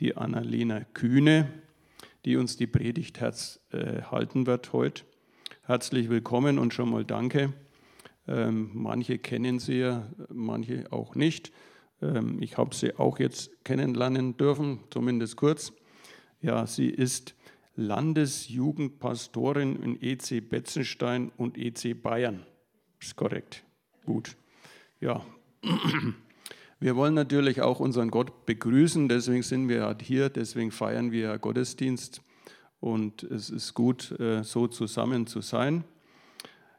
die Annalena Kühne, die uns die Predigt herz, äh, halten wird heute. Herzlich willkommen und schon mal danke. Ähm, manche kennen sie ja, manche auch nicht. Ähm, ich habe sie auch jetzt kennenlernen dürfen, zumindest kurz. Ja, sie ist Landesjugendpastorin in EC Betzenstein und EC Bayern. Ist korrekt. Gut. Ja. [clears throat] Wir wollen natürlich auch unseren Gott begrüßen, deswegen sind wir hier, deswegen feiern wir Gottesdienst und es ist gut, äh, so zusammen zu sein.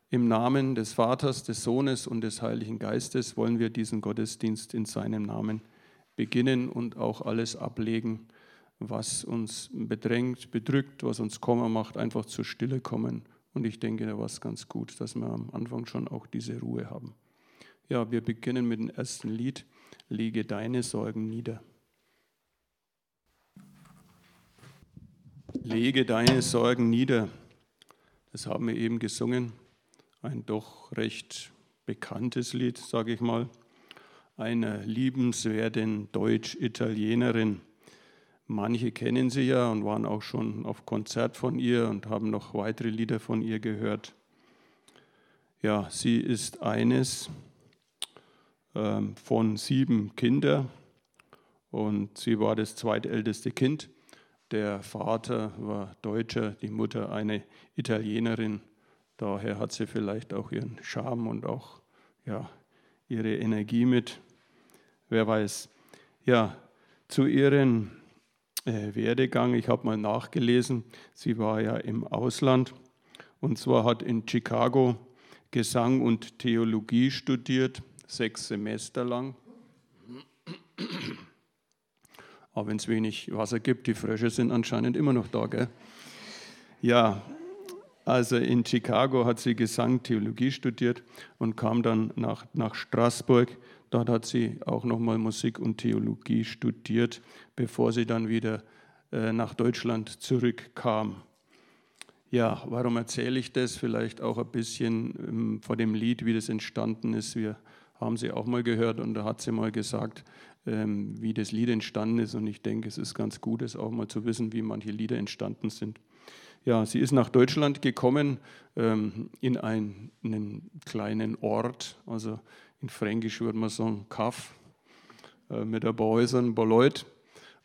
Im Namen des Vaters, des Sohnes und des Heiligen Geistes wollen wir diesen Gottesdienst in seinem Namen beginnen und auch alles ablegen, was uns bedrängt, bedrückt, was uns Kummer macht, einfach zur Stille kommen und ich denke, da war es ganz gut, dass wir am Anfang schon auch diese Ruhe haben. Ja, wir beginnen mit dem ersten Lied, Lege deine Sorgen nieder. Lege deine Sorgen nieder. Das haben wir eben gesungen. Ein doch recht bekanntes Lied, sage ich mal, einer liebenswerten Deutsch-Italienerin. Manche kennen sie ja und waren auch schon auf Konzert von ihr und haben noch weitere Lieder von ihr gehört. Ja, sie ist eines ähm, von sieben Kindern und sie war das zweitälteste Kind. Der Vater war Deutscher, die Mutter eine Italienerin. Daher hat sie vielleicht auch ihren Charme und auch ja, ihre Energie mit. Wer weiß. Ja, zu ihren Werdegang. Ich habe mal nachgelesen, sie war ja im Ausland und zwar hat in Chicago Gesang und Theologie studiert, sechs Semester lang. Aber wenn es wenig Wasser gibt, die Frösche sind anscheinend immer noch da. Gell? Ja, Also in Chicago hat sie Gesang, Theologie studiert und kam dann nach, nach Straßburg. Dort hat sie auch nochmal Musik und Theologie studiert, bevor sie dann wieder äh, nach Deutschland zurückkam. Ja, warum erzähle ich das? Vielleicht auch ein bisschen ähm, vor dem Lied, wie das entstanden ist. Wir haben sie auch mal gehört und da hat sie mal gesagt, ähm, wie das Lied entstanden ist. Und ich denke, es ist ganz gut, es auch mal zu wissen, wie manche Lieder entstanden sind. Ja, sie ist nach Deutschland gekommen ähm, in einen, einen kleinen Ort, also in Fränkisch würde man sagen Kaff, äh, mit ein paar Häusern, ein paar Leuten.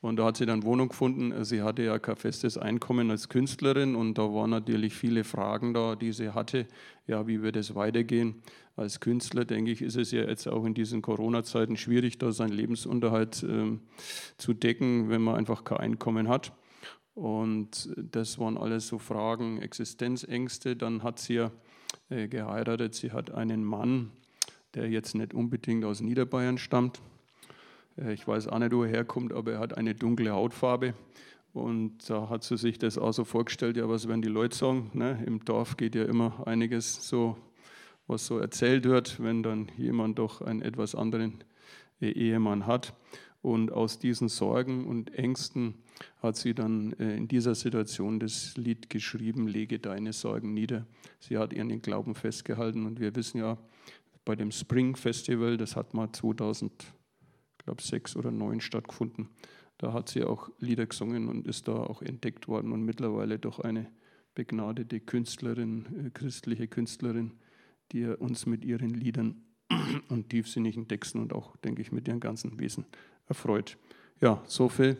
Und da hat sie dann Wohnung gefunden. Sie hatte ja kein festes Einkommen als Künstlerin und da waren natürlich viele Fragen da, die sie hatte. Ja, wie wird es weitergehen? Als Künstler, denke ich, ist es ja jetzt auch in diesen Corona-Zeiten schwierig, da seinen Lebensunterhalt ähm, zu decken, wenn man einfach kein Einkommen hat. Und das waren alles so Fragen, Existenzängste. Dann hat sie ja äh, geheiratet. Sie hat einen Mann, der jetzt nicht unbedingt aus Niederbayern stammt äh, ich weiß auch nicht, wo er herkommt, aber er hat eine dunkle Hautfarbe. Und da hat sie sich das auch so vorgestellt, ja, was werden die Leute sagen? Ne? Im Dorf geht ja immer einiges so, was so erzählt wird, wenn dann jemand doch einen etwas anderen äh, Ehemann hat. Und aus diesen Sorgen und Ängsten hat sie dann äh, in dieser Situation das Lied geschrieben, Lege deine Sorgen nieder. Sie hat ihren Glauben festgehalten und wir wissen ja, bei dem Spring Festival, das hat mal 2000 glaube sechs oder neun stattgefunden. Da hat sie auch Lieder gesungen und ist da auch entdeckt worden und mittlerweile doch eine begnadete Künstlerin, äh, christliche Künstlerin, die uns mit ihren Liedern [clears throat] und tiefsinnigen Texten und auch, denke ich, mit ihrem ganzen Wesen erfreut. Ja, so viel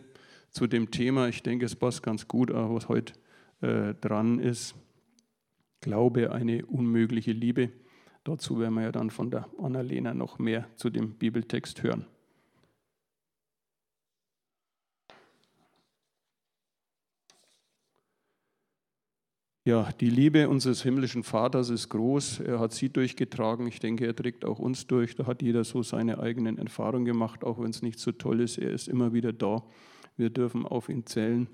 zu dem Thema. Ich denke, es passt ganz gut, was heute äh, dran ist. Glaube, eine unmögliche Liebe. Dazu werden wir ja dann von der Annalena noch mehr zu dem Bibeltext hören. Ja, die Liebe unseres himmlischen Vaters ist groß. Er hat sie durchgetragen. Ich denke, er trägt auch uns durch. Da hat jeder so seine eigenen Erfahrungen gemacht, auch wenn es nicht so toll ist. Er ist immer wieder da. Wir dürfen auf ihn zählen.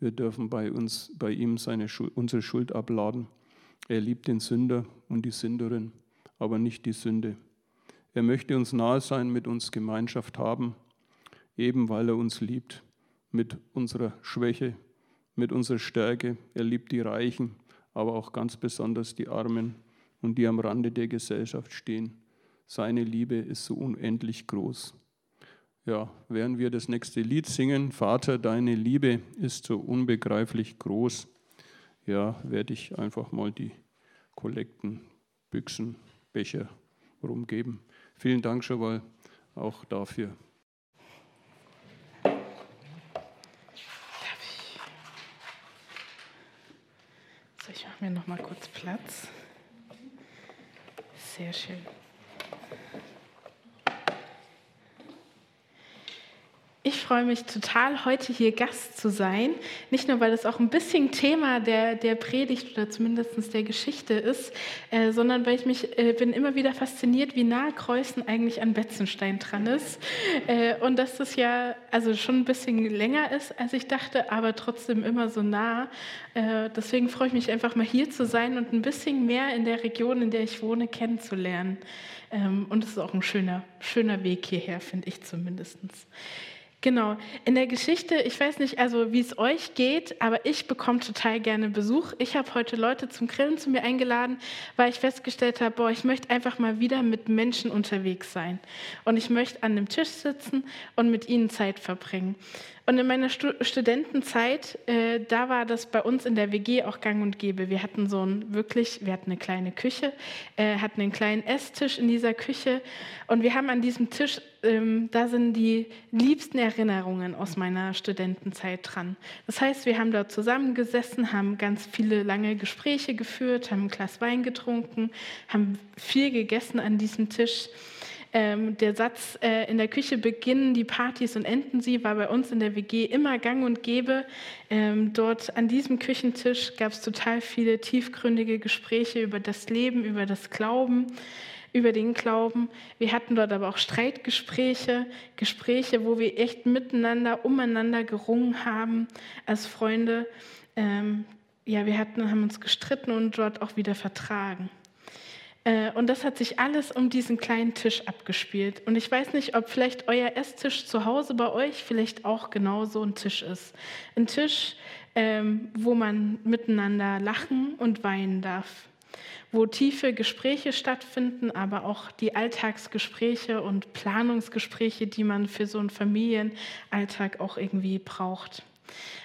Wir dürfen bei, uns, bei ihm seine, unsere Schuld abladen. Er liebt den Sünder und die Sünderin, aber nicht die Sünde. Er möchte uns nahe sein, mit uns Gemeinschaft haben, eben weil er uns liebt, mit unserer Schwäche, mit unserer Stärke. Er liebt die Reichen, aber auch ganz besonders die Armen und die am Rande der Gesellschaft stehen. Seine Liebe ist so unendlich groß. Ja, während wir das nächste Lied singen, Vater, deine Liebe ist so unbegreiflich groß, ja, werde ich einfach mal die Kollekten, Büchsen, Becher rumgeben. Vielen Dank schon mal auch dafür. mir noch mal kurz Platz. Sehr schön. Freue mich total, heute hier Gast zu sein. Nicht nur, weil es auch ein bisschen Thema der, der Predigt oder zumindest der Geschichte ist, äh, sondern weil ich mich äh, bin immer wieder fasziniert, wie nah Kreuzen eigentlich an Betzenstein dran ist. Äh, und dass das ja also schon ein bisschen länger ist, als ich dachte, aber trotzdem immer so nah. Äh, deswegen freue ich mich einfach mal hier zu sein und ein bisschen mehr in der Region, in der ich wohne, kennenzulernen. Ähm, und es ist auch ein schöner, schöner Weg hierher, finde ich zumindest. Genau. In der Geschichte, ich weiß nicht, also wie es euch geht, aber ich bekomme total gerne Besuch. Ich habe heute Leute zum Grillen zu mir eingeladen, weil ich festgestellt habe, boah, ich möchte einfach mal wieder mit Menschen unterwegs sein. Und ich möchte an einem Tisch sitzen und mit ihnen Zeit verbringen. Und in meiner Stu Studentenzeit, äh, da war das bei uns in der WG auch gang und gäbe. Wir hatten so ein wirklich, wir hatten eine kleine Küche, äh, hatten einen kleinen Esstisch in dieser Küche und wir haben an diesem Tisch, ähm, da sind die liebsten Erinnerungen aus meiner Studentenzeit dran. Das heißt, wir haben dort zusammengesessen, haben ganz viele lange Gespräche geführt, haben ein Glas Wein getrunken, haben viel gegessen an diesem Tisch. Ähm, der Satz, äh, in der Küche beginnen die Partys und enden sie, war bei uns in der WG immer gang und gäbe. Ähm, dort an diesem Küchentisch gab es total viele tiefgründige Gespräche über das Leben, über das Glauben über den Glauben. Wir hatten dort aber auch Streitgespräche, Gespräche, wo wir echt miteinander, umeinander gerungen haben als Freunde. Ähm, ja, wir hatten, haben uns gestritten und dort auch wieder vertragen. Äh, und das hat sich alles um diesen kleinen Tisch abgespielt. Und ich weiß nicht, ob vielleicht euer Esstisch zu Hause bei euch vielleicht auch genau so ein Tisch ist. Ein Tisch, ähm, wo man miteinander lachen und weinen darf. Wo tiefe Gespräche stattfinden, aber auch die Alltagsgespräche und Planungsgespräche, die man für so einen Familienalltag auch irgendwie braucht.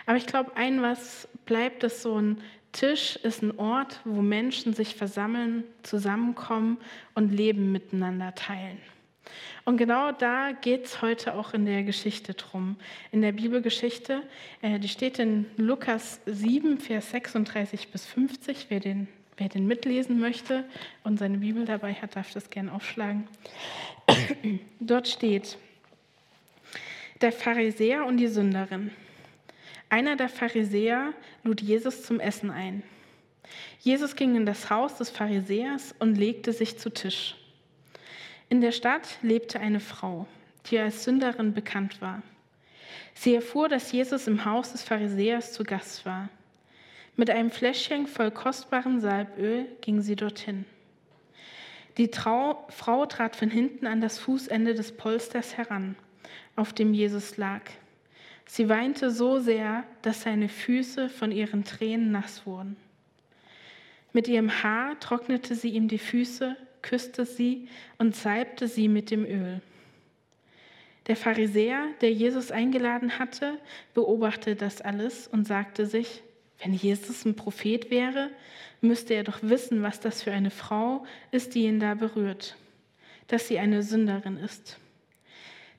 Aber ich glaube, ein was bleibt, ist so ein Tisch ist ein Ort, wo Menschen sich versammeln, zusammenkommen und Leben miteinander teilen. Und genau da geht es heute auch in der Geschichte drum. In der Bibelgeschichte, äh, die steht in Lukas 7, Vers 36 bis 50. Wer den, wer den mitlesen möchte und seine Bibel dabei hat, darf das gerne aufschlagen. Dort steht, der Pharisäer und die Sünderin. Einer der Pharisäer lud Jesus zum Essen ein. Jesus ging in das Haus des Pharisäers und legte sich zu Tisch. In der Stadt lebte eine Frau, die als Sünderin bekannt war. Sie erfuhr, dass Jesus im Haus des Pharisäers zu Gast war. Mit einem Fläschchen voll kostbarem Salböl ging sie dorthin. Die Trau Frau trat von hinten an das Fußende des Polsters heran, auf dem Jesus lag. Sie weinte so sehr, dass seine Füße von ihren Tränen nass wurden. Mit ihrem Haar trocknete sie ihm die Füße, küsste sie und salbte sie mit dem Öl. Der Pharisäer, der Jesus eingeladen hatte, beobachtete das alles und sagte sich, wenn Jesus ein Prophet wäre, müsste er doch wissen, was das für eine Frau ist, die ihn da berührt, dass sie eine Sünderin ist.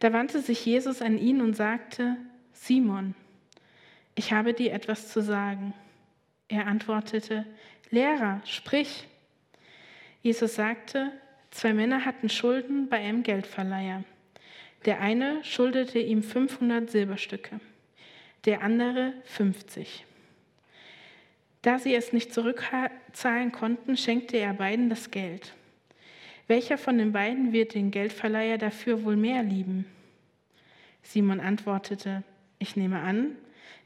Da wandte sich Jesus an ihn und sagte, Simon, ich habe dir etwas zu sagen. Er antwortete, Lehrer, sprich. Jesus sagte, zwei Männer hatten Schulden bei einem Geldverleiher. Der eine schuldete ihm 500 Silberstücke, der andere 50. Da sie es nicht zurückzahlen konnten, schenkte er beiden das Geld. Welcher von den beiden wird den Geldverleiher dafür wohl mehr lieben? Simon antwortete, ich nehme an,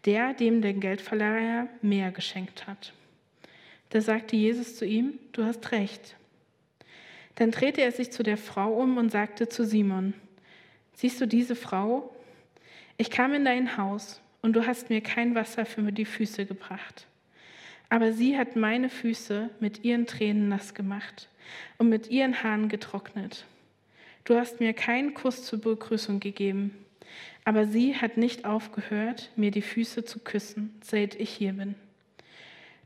der, dem der Geldverleiher mehr geschenkt hat. Da sagte Jesus zu ihm, du hast recht. Dann drehte er sich zu der Frau um und sagte zu Simon, siehst du diese Frau? Ich kam in dein Haus und du hast mir kein Wasser für die Füße gebracht. Aber sie hat meine Füße mit ihren Tränen nass gemacht und mit ihren Haaren getrocknet. Du hast mir keinen Kuss zur Begrüßung gegeben aber sie hat nicht aufgehört, mir die Füße zu küssen, seit ich hier bin.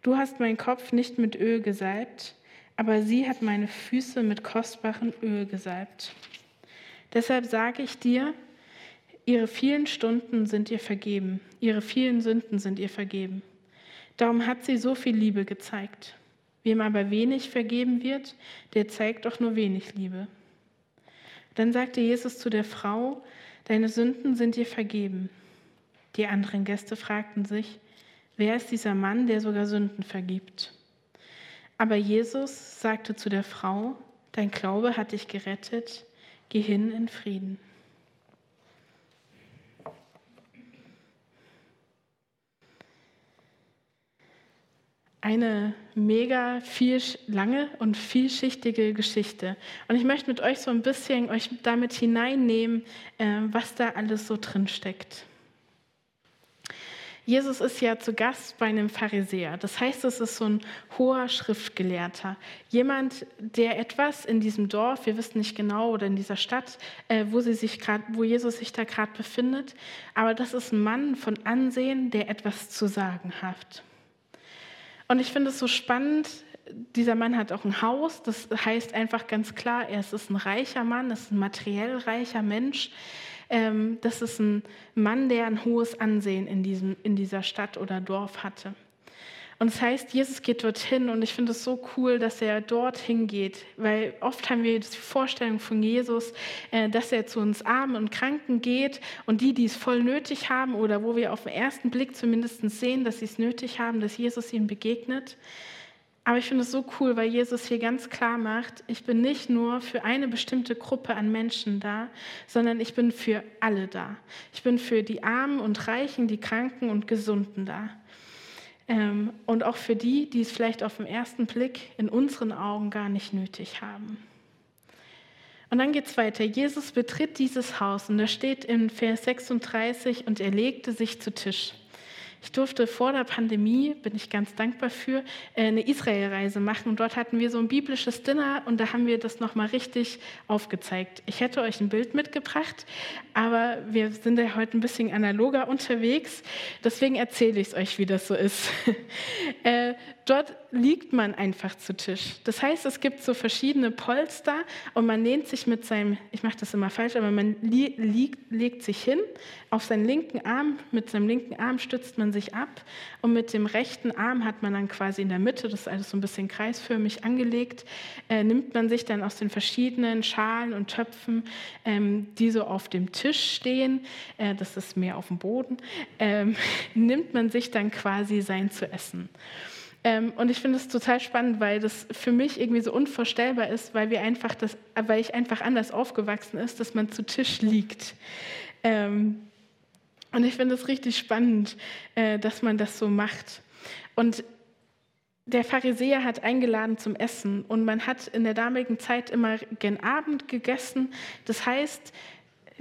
Du hast meinen Kopf nicht mit Öl gesalbt, aber sie hat meine Füße mit kostbarem Öl gesalbt. Deshalb sage ich dir, ihre vielen Stunden sind ihr vergeben, ihre vielen Sünden sind ihr vergeben. Darum hat sie so viel Liebe gezeigt. Wem aber wenig vergeben wird, der zeigt auch nur wenig Liebe. Dann sagte Jesus zu der Frau, Deine Sünden sind dir vergeben. Die anderen Gäste fragten sich, wer ist dieser Mann, der sogar Sünden vergibt? Aber Jesus sagte zu der Frau, dein Glaube hat dich gerettet, geh hin in Frieden. Eine mega viel lange und vielschichtige Geschichte. Und ich möchte mit euch so ein bisschen euch damit hineinnehmen, äh, was da alles so drin steckt. Jesus ist ja zu Gast bei einem Pharisäer. Das heißt, es ist so ein hoher Schriftgelehrter. Jemand, der etwas in diesem Dorf, wir wissen nicht genau, oder in dieser Stadt, äh, wo, sie sich grad, wo Jesus sich da gerade befindet, aber das ist ein Mann von Ansehen, der etwas zu sagen hat. Und ich finde es so spannend, dieser Mann hat auch ein Haus, das heißt einfach ganz klar, er ist ein reicher Mann, ist ein materiell reicher Mensch. Ähm, das ist ein Mann, der ein hohes Ansehen in, diesem, in dieser Stadt oder Dorf hatte. Und das heißt, Jesus geht dorthin und ich finde es so cool, dass er dorthin geht, weil oft haben wir die Vorstellung von Jesus, äh, dass er zu uns Armen und Kranken geht und die, die es voll nötig haben oder wo wir auf den ersten Blick zumindest sehen, dass sie es nötig haben, dass Jesus ihnen begegnet. Aber ich finde es so cool, weil Jesus hier ganz klar macht, ich bin nicht nur für eine bestimmte Gruppe an Menschen da, sondern ich bin für alle da. Ich bin für die Armen und Reichen, die Kranken und Gesunden da. Ähm, und auch für die, die es vielleicht auf den ersten Blick in unseren Augen gar nicht nötig haben. Und dann geht es weiter. Jesus betritt dieses Haus und da steht in Vers 36 und er legte sich zu Tisch. Ich durfte vor der Pandemie, bin ich ganz dankbar für, äh, eine Israelreise machen. Und dort hatten wir so ein biblisches Dinner und da haben wir das nochmal richtig aufgezeigt. Ich hätte euch ein Bild mitgebracht, aber wir sind ja heute ein bisschen analoger unterwegs. Deswegen erzähle ich es euch, wie das so ist. [laughs] Äh, dort liegt man einfach zu Tisch. Das heißt, es gibt so verschiedene Polster und man lehnt sich mit seinem, ich mache das immer falsch, aber man liegt, legt sich hin auf seinen linken Arm, mit seinem linken Arm stützt man sich ab und mit dem rechten Arm hat man dann quasi in der Mitte, das ist alles so ein bisschen kreisförmig angelegt, äh, nimmt man sich dann aus den verschiedenen Schalen und Töpfen, ähm, die so auf dem Tisch stehen, äh, das ist mehr auf dem Boden, ähm, [laughs] nimmt man sich dann quasi sein zu essen. Ähm, und ich finde es total spannend, weil das für mich irgendwie so unvorstellbar ist, weil wir einfach das, weil ich einfach anders aufgewachsen ist, dass man zu Tisch liegt. Ähm, und ich finde es richtig spannend, äh, dass man das so macht. Und der Pharisäer hat eingeladen zum Essen und man hat in der damaligen Zeit immer gen Abend gegessen. Das heißt,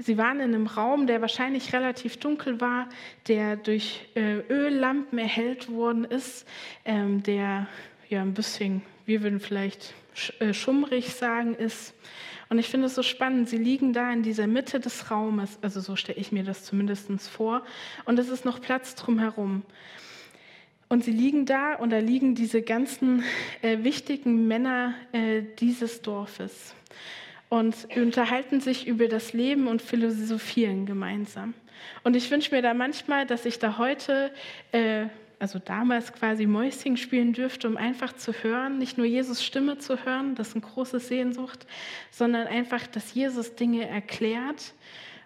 Sie waren in einem Raum, der wahrscheinlich relativ dunkel war, der durch äh, Öllampen erhellt worden ist, ähm, der ja ein bisschen, wir würden vielleicht äh, schummrig sagen, ist. Und ich finde es so spannend, sie liegen da in dieser Mitte des Raumes, also so stelle ich mir das zumindest vor, und es ist noch Platz drumherum. Und sie liegen da und da liegen diese ganzen äh, wichtigen Männer äh, dieses Dorfes und unterhalten sich über das Leben und philosophieren gemeinsam. Und ich wünsche mir da manchmal, dass ich da heute, äh, also damals quasi Mäuschen spielen dürfte, um einfach zu hören, nicht nur Jesus Stimme zu hören, das ist eine große Sehnsucht, sondern einfach, dass Jesus Dinge erklärt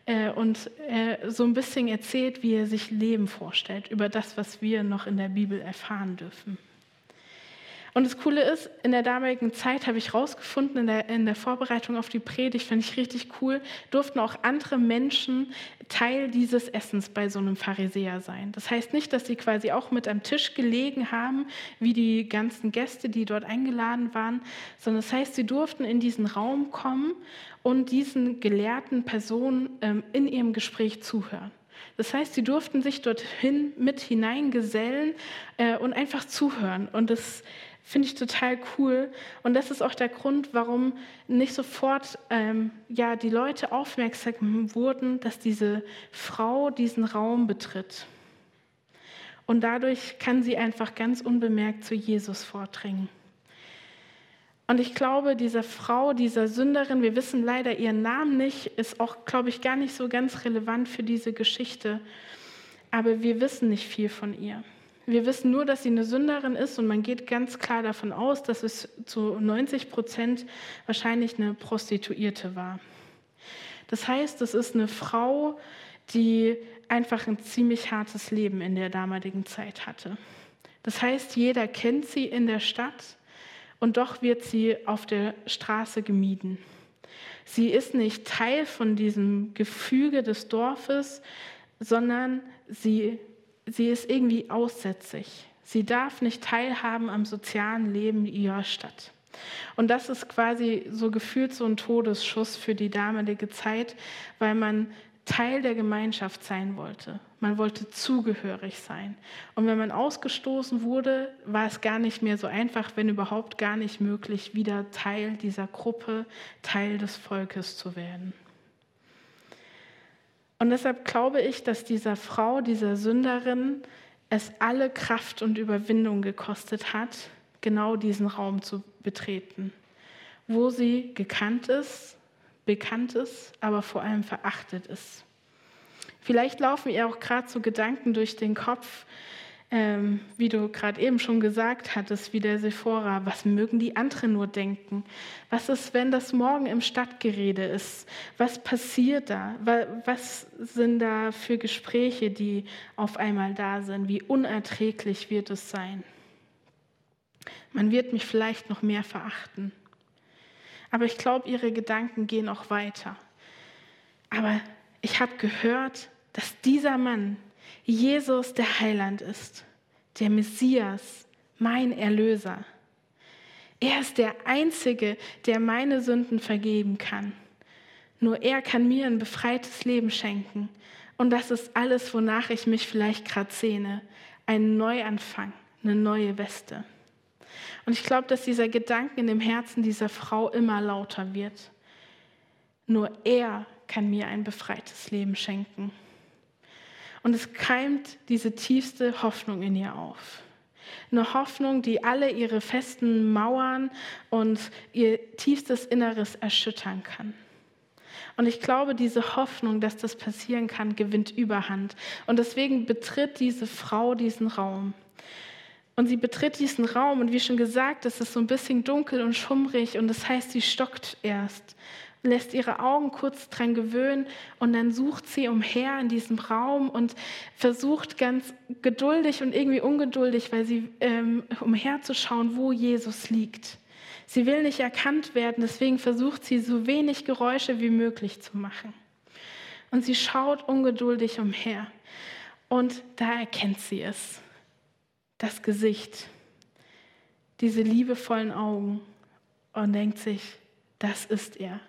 äh, und äh, so ein bisschen erzählt, wie er sich Leben vorstellt, über das, was wir noch in der Bibel erfahren dürfen. Und das Coole ist, in der damaligen Zeit habe ich herausgefunden, in der, in der Vorbereitung auf die Predigt, fand ich richtig cool, durften auch andere Menschen Teil dieses Essens bei so einem Pharisäer sein. Das heißt nicht, dass sie quasi auch mit am Tisch gelegen haben, wie die ganzen Gäste, die dort eingeladen waren, sondern das heißt, sie durften in diesen Raum kommen und diesen gelehrten Personen ähm, in ihrem Gespräch zuhören. Das heißt, sie durften sich dorthin mit hineingesellen äh, und einfach zuhören. Und das Finde ich total cool. Und das ist auch der Grund, warum nicht sofort ähm, ja, die Leute aufmerksam wurden, dass diese Frau diesen Raum betritt. Und dadurch kann sie einfach ganz unbemerkt zu Jesus vordringen. Und ich glaube, dieser Frau, dieser Sünderin, wir wissen leider ihren Namen nicht, ist auch, glaube ich, gar nicht so ganz relevant für diese Geschichte. Aber wir wissen nicht viel von ihr. Wir wissen nur, dass sie eine Sünderin ist und man geht ganz klar davon aus, dass es zu 90 Prozent wahrscheinlich eine Prostituierte war. Das heißt, es ist eine Frau, die einfach ein ziemlich hartes Leben in der damaligen Zeit hatte. Das heißt, jeder kennt sie in der Stadt und doch wird sie auf der Straße gemieden. Sie ist nicht Teil von diesem Gefüge des Dorfes, sondern sie sie ist irgendwie aussätzig. Sie darf nicht teilhaben am sozialen Leben ihrer Stadt. Und das ist quasi so gefühlt so ein Todesschuss für die damalige Zeit, weil man Teil der Gemeinschaft sein wollte. Man wollte zugehörig sein. Und wenn man ausgestoßen wurde, war es gar nicht mehr so einfach, wenn überhaupt gar nicht möglich, wieder Teil dieser Gruppe, Teil des Volkes zu werden. Und deshalb glaube ich, dass dieser Frau, dieser Sünderin, es alle Kraft und Überwindung gekostet hat, genau diesen Raum zu betreten, wo sie gekannt ist, bekannt ist, aber vor allem verachtet ist. Vielleicht laufen ihr auch gerade so Gedanken durch den Kopf, ähm, wie du gerade eben schon gesagt hattest, wie der Sephora, was mögen die anderen nur denken? Was ist, wenn das morgen im Stadtgerede ist? Was passiert da? Was sind da für Gespräche, die auf einmal da sind? Wie unerträglich wird es sein? Man wird mich vielleicht noch mehr verachten. Aber ich glaube, ihre Gedanken gehen auch weiter. Aber ich habe gehört, dass dieser Mann Jesus der Heiland ist. der Messias, mein Erlöser. Er ist der Einzige, der meine Sünden vergeben kann. Nur er kann mir ein befreites Leben schenken. Und das ist alles, wonach ich mich vielleicht gerade sehne. Ein Neuanfang, eine neue Weste. Und ich glaube, dass dieser Gedanke in dem Herzen dieser Frau immer lauter wird. Nur er kann mir ein befreites Leben schenken. Und es keimt diese tiefste Hoffnung in ihr auf. Eine Hoffnung, die alle ihre festen Mauern und ihr tiefstes Inneres erschüttern kann. Und ich glaube, diese Hoffnung, dass das passieren kann, gewinnt überhand. Und deswegen betritt diese Frau diesen Raum. Und sie betritt diesen Raum und wie schon gesagt, es ist so ein bisschen dunkel und schummrig und das heißt, sie stockt erst lässt ihre Augen kurz dran gewöhnen und dann sucht sie umher in diesem Raum und versucht ganz geduldig und irgendwie ungeduldig, weil sie ähm, umherzuschauen, wo Jesus liegt. Sie will nicht erkannt werden, deswegen versucht sie so wenig Geräusche wie möglich zu machen. Und sie schaut ungeduldig umher und da erkennt sie es, das Gesicht, diese liebevollen Augen und denkt sich, das ist er.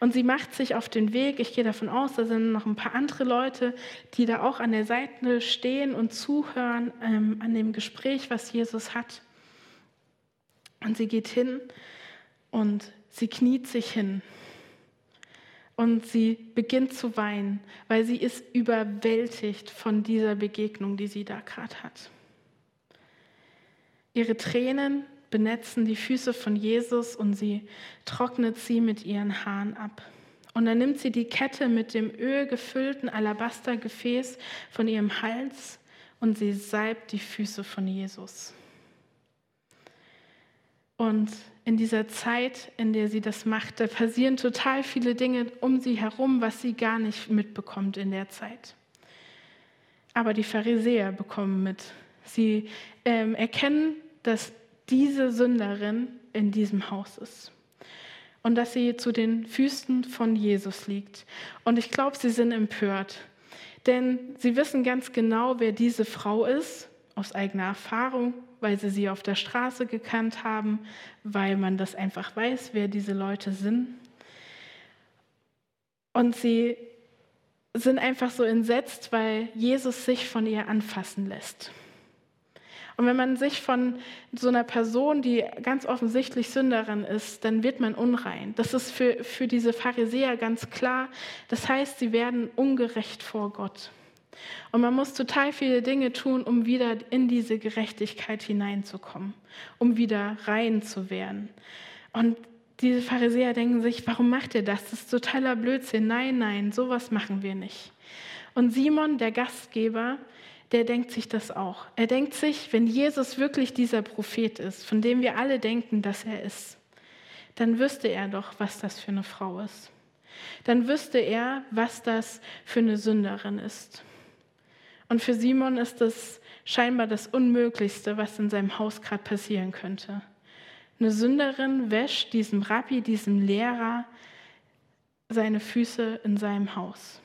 Und sie macht sich auf den Weg. Ich gehe davon aus, da sind noch ein paar andere Leute, die da auch an der Seite stehen und zuhören ähm, an dem Gespräch, was Jesus hat. Und sie geht hin und sie kniet sich hin. Und sie beginnt zu weinen, weil sie ist überwältigt von dieser Begegnung, die sie da gerade hat. Ihre Tränen benetzen die Füße von Jesus und sie trocknet sie mit ihren Haaren ab. Und dann nimmt sie die Kette mit dem Öl gefüllten Alabastergefäß von ihrem Hals und sie salbt die Füße von Jesus. Und in dieser Zeit, in der sie das macht, da passieren total viele Dinge um sie herum, was sie gar nicht mitbekommt in der Zeit. Aber die Pharisäer bekommen mit. Sie ähm, erkennen, dass diese Sünderin in diesem Haus ist. Und dass sie zu den Füßen von Jesus liegt. Und ich glaube, sie sind empört. Denn sie wissen ganz genau, wer diese Frau ist, aus eigener Erfahrung, weil sie sie auf der Straße gekannt haben, weil man das einfach weiß, wer diese Leute sind. Und sie sind einfach so entsetzt, weil Jesus sich von ihr anfassen lässt. Und wenn man sich von so einer Person, die ganz offensichtlich Sünderin ist, dann wird man unrein. Das ist für, für diese Pharisäer ganz klar. Das heißt, sie werden ungerecht vor Gott. Und man muss total viele Dinge tun, um wieder in diese Gerechtigkeit hineinzukommen, um wieder rein zu werden. Und diese Pharisäer denken sich, warum macht ihr das? Das ist totaler Blödsinn. Nein, nein, sowas machen wir nicht. Und Simon, der Gastgeber, der denkt sich das auch. Er denkt sich, wenn Jesus wirklich dieser Prophet ist, von dem wir alle denken, dass er ist, dann wüsste er doch, was das für eine Frau ist. Dann wüsste er, was das für eine Sünderin ist. Und für Simon ist das scheinbar das Unmöglichste, was in seinem Haus gerade passieren könnte. Eine Sünderin wäscht diesem Rabbi, diesem Lehrer, seine Füße in seinem Haus.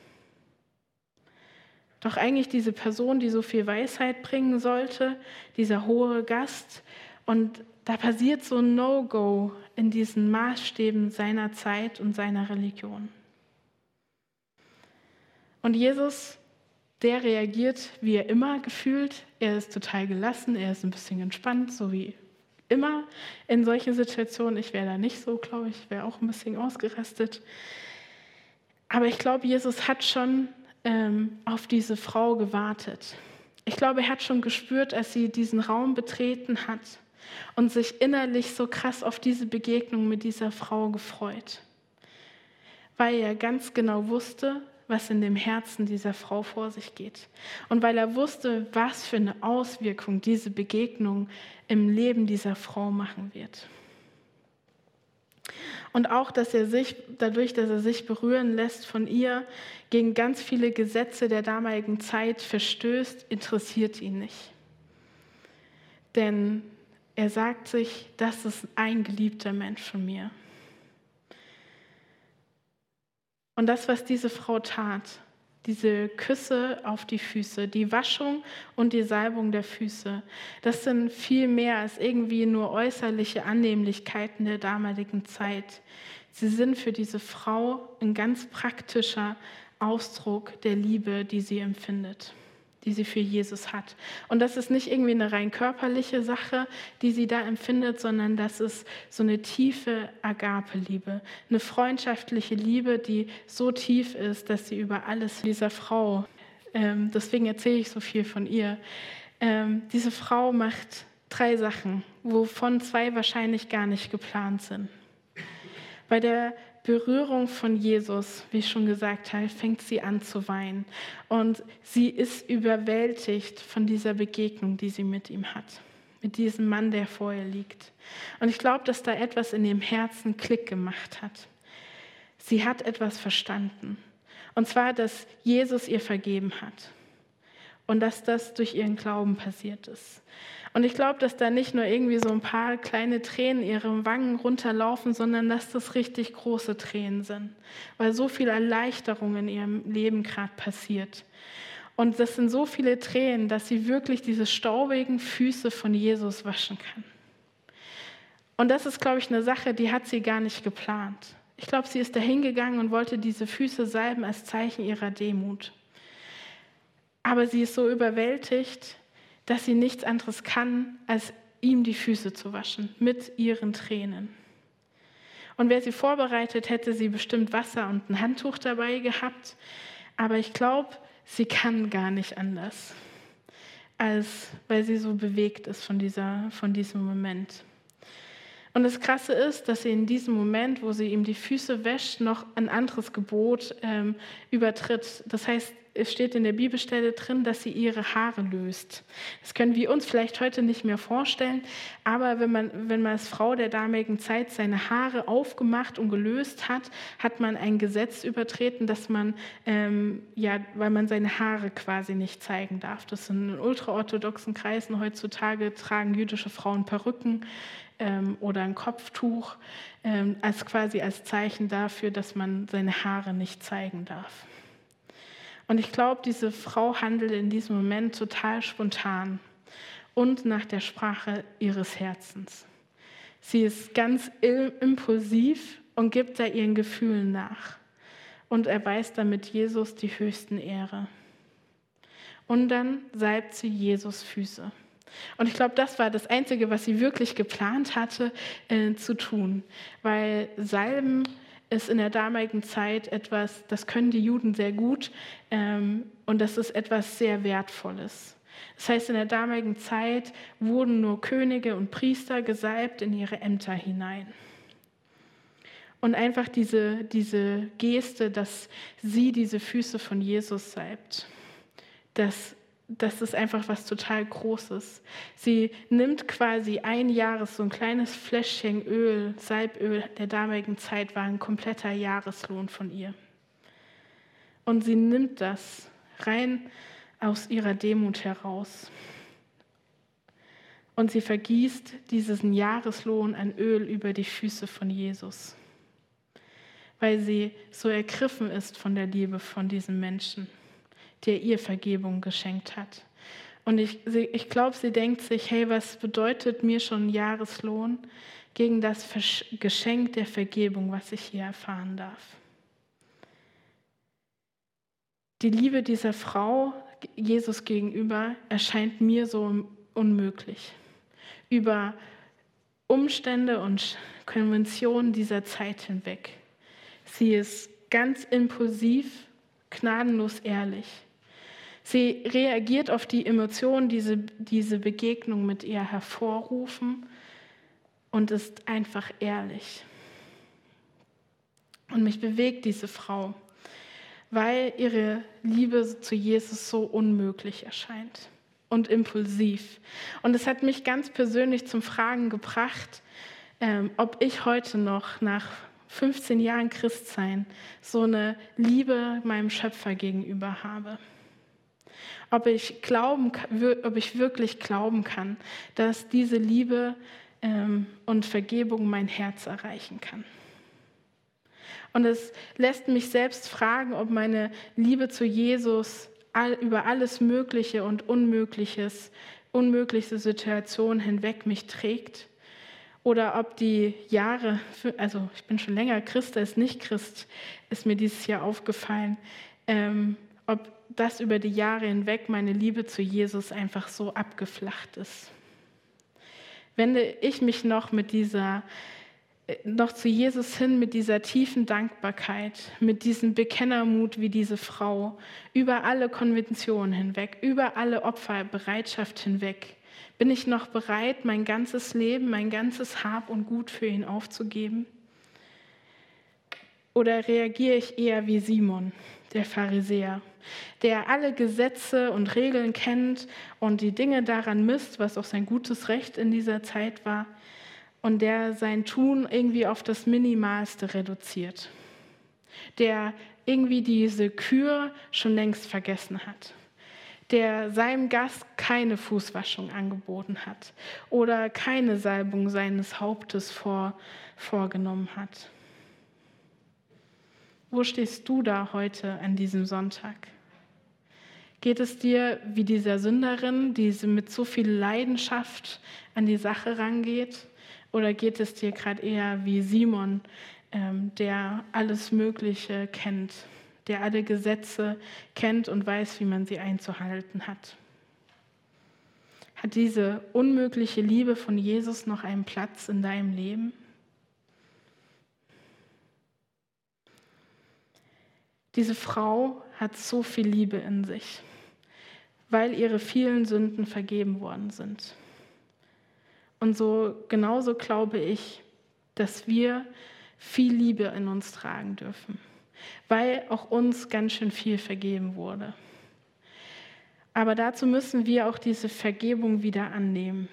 Doch eigentlich diese Person, die so viel Weisheit bringen sollte, dieser hohe Gast. Und da passiert so ein No-Go in diesen Maßstäben seiner Zeit und seiner Religion. Und Jesus, der reagiert, wie er immer gefühlt. Er ist total gelassen, er ist ein bisschen entspannt, so wie immer in solchen Situationen. Ich wäre da nicht so, glaube ich, wäre auch ein bisschen ausgerastet. Aber ich glaube, Jesus hat schon ähm, auf diese Frau gewartet. Ich glaube, er hat schon gespürt, als sie diesen Raum betreten hat und sich innerlich so krass auf diese Begegnung mit dieser Frau gefreut, weil er ganz genau wusste, was in dem Herzen dieser Frau vor sich geht. Und weil er wusste, was für eine Auswirkung diese Begegnung im Leben dieser Frau machen wird. Und auch, dass er sich, dadurch, dass er sich berühren lässt von ihr, gegen ganz viele Gesetze der damaligen Zeit verstößt, interessiert ihn nicht. Denn er sagt sich, das ist ein geliebter Mensch von mir. Und das, was diese Frau tat, diese Küsse auf die Füße, die Waschung und die Salbung der Füße, das sind viel mehr als irgendwie nur äußerliche Annehmlichkeiten der damaligen Zeit. Sie sind für diese Frau ein ganz praktischer Ausdruck der Liebe, die sie empfindet die sie für Jesus hat. Und das ist nicht irgendwie eine rein körperliche Sache, die sie da empfindet, sondern das ist so eine tiefe Agape-Liebe, eine freundschaftliche Liebe, die so tief ist, dass sie über alles dieser Frau, ähm, deswegen erzähle ich so viel von ihr, ähm, diese Frau macht drei Sachen, wovon zwei wahrscheinlich gar nicht geplant sind. Bei der Berührung von Jesus, wie ich schon gesagt habe, fängt sie an zu weinen. Und sie ist überwältigt von dieser Begegnung, die sie mit ihm hat. Mit diesem Mann, der vor ihr liegt. Und ich glaube, dass da etwas in ihrem Herzen Klick gemacht hat. Sie hat etwas verstanden. Und zwar, dass Jesus ihr vergeben hat. Und dass das durch ihren Glauben passiert ist. Und ich glaube, dass da nicht nur irgendwie so ein paar kleine Tränen ihre Wangen runterlaufen, sondern dass das richtig große Tränen sind, weil so viel Erleichterung in ihrem Leben gerade passiert. Und das sind so viele Tränen, dass sie wirklich diese staubigen Füße von Jesus waschen kann. Und das ist, glaube ich, eine Sache, die hat sie gar nicht geplant. Ich glaube, sie ist dahin gegangen und wollte diese Füße salben als Zeichen ihrer Demut. Aber sie ist so überwältigt, dass sie nichts anderes kann, als ihm die Füße zu waschen mit ihren Tränen. Und wer sie vorbereitet, hätte sie bestimmt Wasser und ein Handtuch dabei gehabt. Aber ich glaube, sie kann gar nicht anders, als weil sie so bewegt ist von, dieser, von diesem Moment. Und das Krasse ist, dass sie in diesem Moment, wo sie ihm die Füße wäscht, noch ein anderes Gebot ähm, übertritt. Das heißt, es steht in der Bibelstelle drin, dass sie ihre Haare löst. Das können wir uns vielleicht heute nicht mehr vorstellen, aber wenn man, wenn man als Frau der damaligen Zeit seine Haare aufgemacht und gelöst hat, hat man ein Gesetz übertreten, dass man, ähm, ja, weil man seine Haare quasi nicht zeigen darf. Das sind in ultraorthodoxen Kreisen heutzutage tragen jüdische Frauen Perücken ähm, oder ein Kopftuch ähm, als quasi als Zeichen dafür, dass man seine Haare nicht zeigen darf. Und ich glaube, diese Frau handelt in diesem Moment total spontan und nach der Sprache ihres Herzens. Sie ist ganz impulsiv und gibt da ihren Gefühlen nach und erweist damit Jesus die höchsten Ehre. Und dann salbt sie Jesus Füße. Und ich glaube, das war das Einzige, was sie wirklich geplant hatte äh, zu tun, weil Salben ist in der damaligen Zeit etwas, das können die Juden sehr gut ähm, und das ist etwas sehr Wertvolles. Das heißt, in der damaligen Zeit wurden nur Könige und Priester gesalbt in ihre Ämter hinein. Und einfach diese, diese Geste, dass sie diese Füße von Jesus salbt, das das ist einfach was total Großes. Sie nimmt quasi ein Jahres, so ein kleines Fläschchen Öl, Salböl der damaligen Zeit war ein kompletter Jahreslohn von ihr. Und sie nimmt das rein aus ihrer Demut heraus. Und sie vergießt diesen Jahreslohn an Öl über die Füße von Jesus, weil sie so ergriffen ist von der Liebe von diesem Menschen der ihr Vergebung geschenkt hat. Und ich, ich glaube, sie denkt sich, hey, was bedeutet mir schon Jahreslohn gegen das Geschenk der Vergebung, was ich hier erfahren darf? Die Liebe dieser Frau Jesus gegenüber erscheint mir so unmöglich. Über Umstände und Konventionen dieser Zeit hinweg. Sie ist ganz impulsiv, gnadenlos ehrlich. Sie reagiert auf die Emotionen, die diese, diese Begegnung mit ihr hervorrufen und ist einfach ehrlich. Und mich bewegt diese Frau, weil ihre Liebe zu Jesus so unmöglich erscheint und impulsiv. Und es hat mich ganz persönlich zum Fragen gebracht, ähm, ob ich heute noch nach 15 Jahren Christsein so eine Liebe meinem Schöpfer gegenüber habe ob ich, glauben, ob ich wirklich glauben kann, dass diese Liebe ähm, und Vergebung mein Herz erreichen kann. Und es lässt mich selbst fragen, ob meine Liebe zu Jesus über alles Mögliche und Unmögliches, unmöglichste Situationen hinweg mich trägt. Oder ob die Jahre, also ich bin schon länger Christ als nicht Christ, ist mir dieses Jahr aufgefallen, ähm, ob das über die Jahre hinweg meine Liebe zu Jesus einfach so abgeflacht ist. Wende ich mich noch mit dieser noch zu Jesus hin mit dieser tiefen Dankbarkeit, mit diesem Bekennermut wie diese Frau, über alle Konventionen hinweg, über alle Opferbereitschaft hinweg. Bin ich noch bereit, mein ganzes Leben, mein ganzes Hab und Gut für ihn aufzugeben? Oder reagiere ich eher wie Simon, der Pharisäer, der alle Gesetze und Regeln kennt und die Dinge daran misst, was auch sein gutes Recht in dieser Zeit war, und der sein Tun irgendwie auf das Minimalste reduziert, der irgendwie diese Kür schon längst vergessen hat, der seinem Gast keine Fußwaschung angeboten hat oder keine Salbung seines Hauptes vor, vorgenommen hat. Wo stehst du da heute an diesem Sonntag? Geht es dir wie dieser Sünderin, die mit so viel Leidenschaft an die Sache rangeht? Oder geht es dir gerade eher wie Simon, ähm, der alles Mögliche kennt, der alle Gesetze kennt und weiß, wie man sie einzuhalten hat? Hat diese unmögliche Liebe von Jesus noch einen Platz in deinem Leben? Diese Frau hat so viel Liebe in sich, weil ihre vielen Sünden vergeben worden sind. Und so genauso glaube ich, dass wir viel Liebe in uns tragen dürfen, weil auch uns ganz schön viel vergeben wurde. Aber dazu müssen wir auch diese Vergebung wieder annehmen.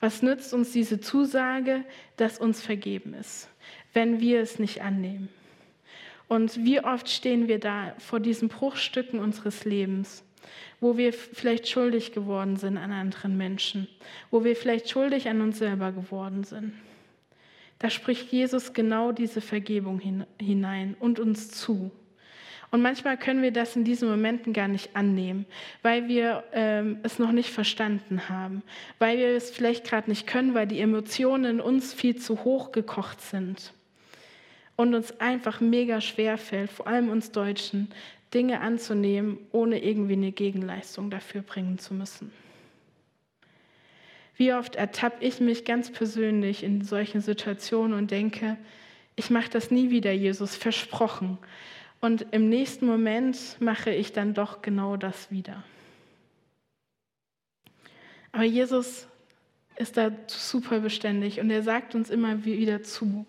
Was nützt uns diese Zusage, dass uns vergeben ist, wenn wir es nicht annehmen? Und wie oft stehen wir da vor diesen Bruchstücken unseres Lebens wo wir vielleicht schuldig geworden sind an anderen Menschen, wo wir vielleicht schuldig an uns selber geworden sind. Da spricht Jesus genau diese Vergebung hinein und uns zu. Und manchmal können wir das in diesen Momenten gar nicht annehmen, weil wir ähm, es noch nicht verstanden haben, weil wir es vielleicht gerade nicht können, weil die Emotionen in uns viel zu hoch gekocht sind und uns einfach mega schwer fällt, vor allem uns Deutschen, Dinge anzunehmen, ohne irgendwie eine Gegenleistung dafür bringen zu müssen. Wie oft ertappe ich mich ganz persönlich in solchen Situationen und denke, ich mache das nie wieder, Jesus, versprochen. Und im nächsten Moment mache ich dann doch genau das wieder. Aber Jesus ist da super beständig und er sagt uns immer wieder zu,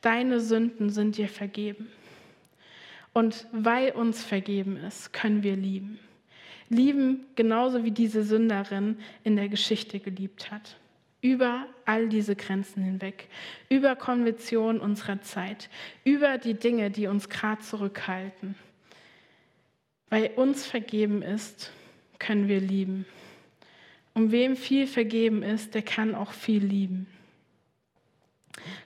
deine Sünden sind dir vergeben. Und weil uns vergeben ist, können wir lieben. Lieben genauso wie diese Sünderin in der Geschichte geliebt hat. Über all diese Grenzen hinweg, über Konventionen unserer Zeit, über die Dinge, die uns gerade zurückhalten. Weil uns vergeben ist, können wir lieben. Und wem viel vergeben ist, der kann auch viel lieben.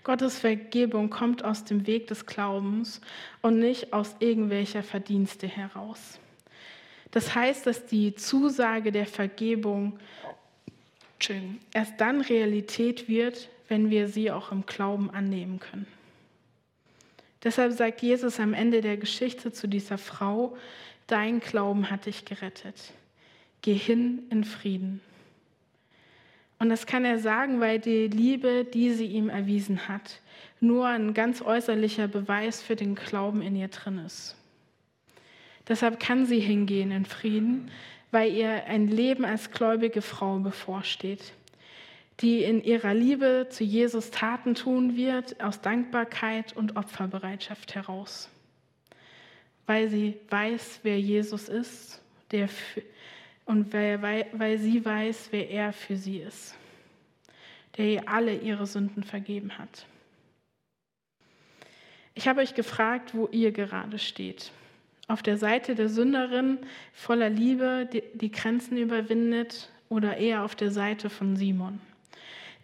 Gottes Vergebung kommt aus dem Weg des Glaubens und nicht aus irgendwelcher Verdienste heraus. Das heißt, dass die Zusage der Vergebung erst dann Realität wird, wenn wir sie auch im Glauben annehmen können. Deshalb sagt Jesus am Ende der Geschichte zu dieser Frau, dein Glauben hat dich gerettet. Geh hin in Frieden. Und das kann er sagen, weil die Liebe, die sie ihm erwiesen hat, nur ein ganz äußerlicher Beweis für den Glauben in ihr drin ist. Deshalb kann sie hingehen in Frieden, weil ihr ein Leben als gläubige Frau bevorsteht, die in ihrer Liebe zu Jesus Taten tun wird, aus Dankbarkeit und Opferbereitschaft heraus. Weil sie weiß, wer Jesus ist, der für, und weil, weil, weil sie weiß, wer er für sie ist, der ihr alle ihre Sünden vergeben hat. Ich habe euch gefragt, wo ihr gerade steht. Auf der Seite der Sünderin voller Liebe, die, die Grenzen überwindet, oder eher auf der Seite von Simon,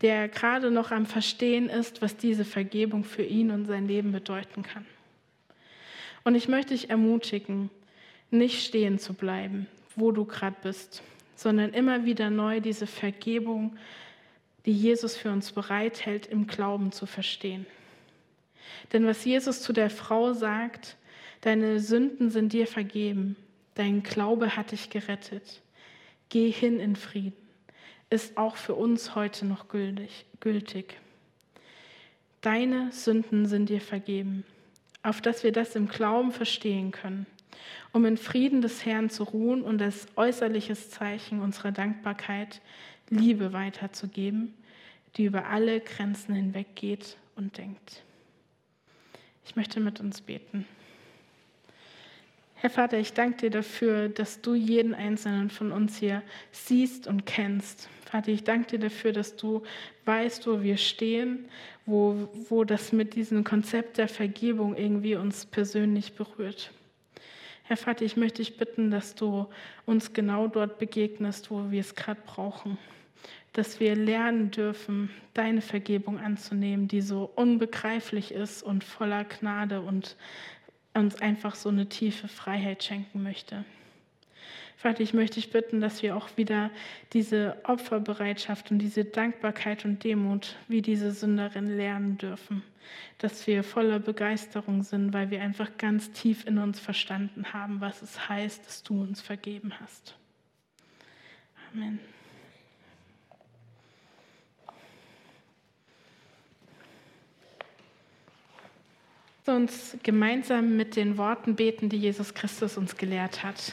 der gerade noch am Verstehen ist, was diese Vergebung für ihn und sein Leben bedeuten kann. Und ich möchte dich ermutigen, nicht stehen zu bleiben, wo du gerade bist, sondern immer wieder neu diese Vergebung, die Jesus für uns bereithält, im Glauben zu verstehen. Denn was Jesus zu der Frau sagt, deine Sünden sind dir vergeben, dein Glaube hat dich gerettet, geh hin in Frieden, ist auch für uns heute noch gültig. Deine Sünden sind dir vergeben, auf dass wir das im Glauben verstehen können, um in Frieden des Herrn zu ruhen und als äußerliches Zeichen unserer Dankbarkeit Liebe weiterzugeben, die über alle Grenzen hinweggeht und denkt. Ich möchte mit uns beten. Herr Vater, ich danke dir dafür, dass du jeden einzelnen von uns hier siehst und kennst. Vater, ich danke dir dafür, dass du weißt, wo wir stehen, wo, wo das mit diesem Konzept der Vergebung irgendwie uns persönlich berührt. Herr Vater, ich möchte dich bitten, dass du uns genau dort begegnest, wo wir es gerade brauchen dass wir lernen dürfen, deine Vergebung anzunehmen, die so unbegreiflich ist und voller Gnade und uns einfach so eine tiefe Freiheit schenken möchte. Vater, ich möchte dich bitten, dass wir auch wieder diese Opferbereitschaft und diese Dankbarkeit und Demut wie diese Sünderin lernen dürfen. Dass wir voller Begeisterung sind, weil wir einfach ganz tief in uns verstanden haben, was es heißt, dass du uns vergeben hast. Amen. uns gemeinsam mit den Worten beten, die Jesus Christus uns gelehrt hat.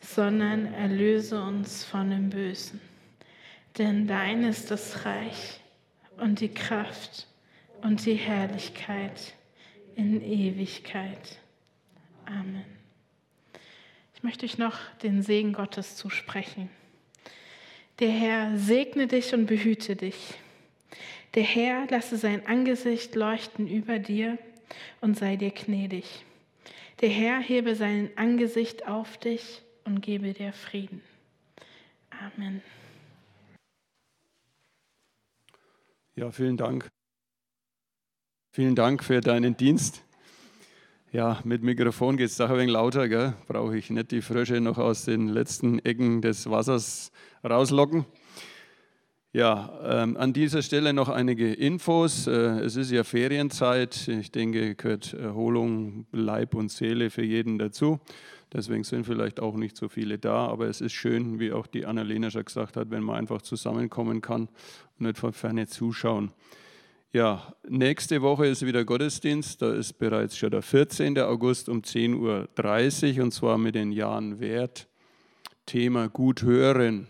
sondern erlöse uns von dem Bösen. Denn dein ist das Reich und die Kraft und die Herrlichkeit in Ewigkeit. Amen. Ich möchte euch noch den Segen Gottes zusprechen. Der Herr segne dich und behüte dich. Der Herr lasse sein Angesicht leuchten über dir und sei dir gnädig. Der Herr hebe sein Angesicht auf dich und gebe dir Frieden. Amen. Ja, vielen Dank. Vielen Dank für deinen Dienst. Ja, mit Mikrofon geht es doch ein wenig lauter, gell? brauche ich nicht die Frösche noch aus den letzten Ecken des Wassers rauslocken. Ja, ähm, an dieser Stelle noch einige Infos. Äh, es ist ja Ferienzeit. Ich denke, gehört Erholung, Leib und Seele für jeden dazu. Deswegen sind vielleicht auch nicht so viele da. Aber es ist schön, wie auch die Annalena schon gesagt hat, wenn man einfach zusammenkommen kann und nicht von ferne zuschauen. Ja, nächste Woche ist wieder Gottesdienst. Da ist bereits schon der 14. August um 10.30 Uhr und zwar mit den Jahren Wert. Thema gut hören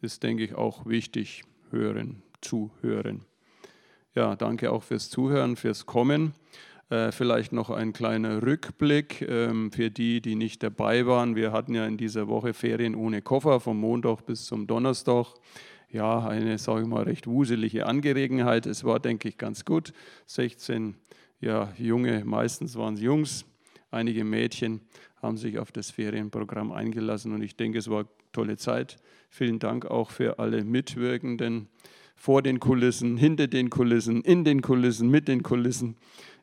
ist, denke ich, auch wichtig, hören, zuhören. Ja, danke auch fürs Zuhören, fürs Kommen. Äh, vielleicht noch ein kleiner Rückblick ähm, für die, die nicht dabei waren. Wir hatten ja in dieser Woche Ferien ohne Koffer, vom Montag bis zum Donnerstag. Ja, eine, sage ich mal, recht wuselige Angelegenheit. Es war, denke ich, ganz gut. 16 ja, Junge, meistens waren es Jungs, einige Mädchen haben sich auf das Ferienprogramm eingelassen und ich denke, es war eine tolle Zeit. Vielen Dank auch für alle Mitwirkenden vor den Kulissen, hinter den Kulissen, in den Kulissen, mit den Kulissen.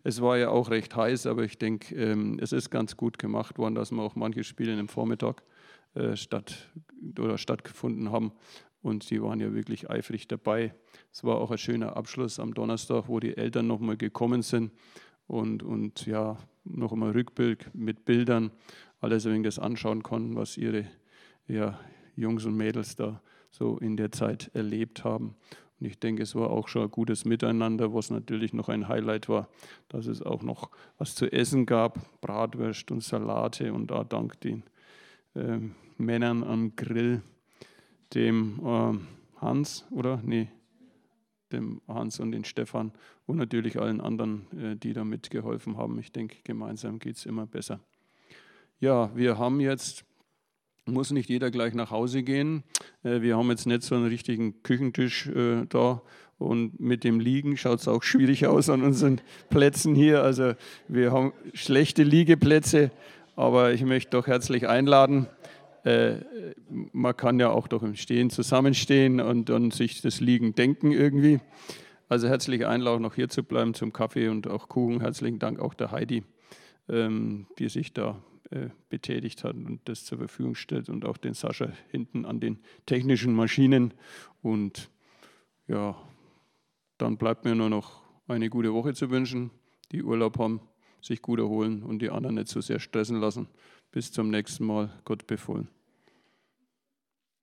Es war ja auch recht heiß, aber ich denke, ähm, es ist ganz gut gemacht worden, dass wir auch manche Spiele im Vormittag äh, statt, oder stattgefunden haben. Und sie waren ja wirklich eifrig dabei. Es war auch ein schöner Abschluss am Donnerstag, wo die Eltern nochmal gekommen sind und, und ja, noch einmal Rückbild mit Bildern, alles wenig das anschauen konnten, was ihre ja, Jungs und Mädels da so in der Zeit erlebt haben. Und ich denke, es war auch schon ein gutes Miteinander, was natürlich noch ein Highlight war, dass es auch noch was zu essen gab, Bratwurst und Salate und da dank den äh, Männern am Grill, dem äh, Hans, oder? Nee, dem Hans und den Stefan und natürlich allen anderen, äh, die da mitgeholfen haben. Ich denke, gemeinsam geht es immer besser. Ja, wir haben jetzt, muss nicht jeder gleich nach Hause gehen. Äh, wir haben jetzt nicht so einen richtigen Küchentisch äh, da und mit dem Liegen schaut es auch schwierig aus an unseren Plätzen hier. Also wir haben schlechte Liegeplätze, aber ich möchte doch herzlich einladen. Äh, man kann ja auch doch im Stehen zusammenstehen und dann sich das Liegen denken irgendwie. Also herzlich einladen, noch hier zu bleiben zum Kaffee und auch Kuchen. Herzlichen Dank auch der Heidi, ähm, die sich da äh, betätigt hat und das zur Verfügung stellt und auch den Sascha hinten an den technischen Maschinen. Und ja, dann bleibt mir nur noch eine gute Woche zu wünschen, die Urlaub haben, sich gut erholen und die anderen nicht so sehr stressen lassen. Bis zum nächsten Mal. Gott befohlen.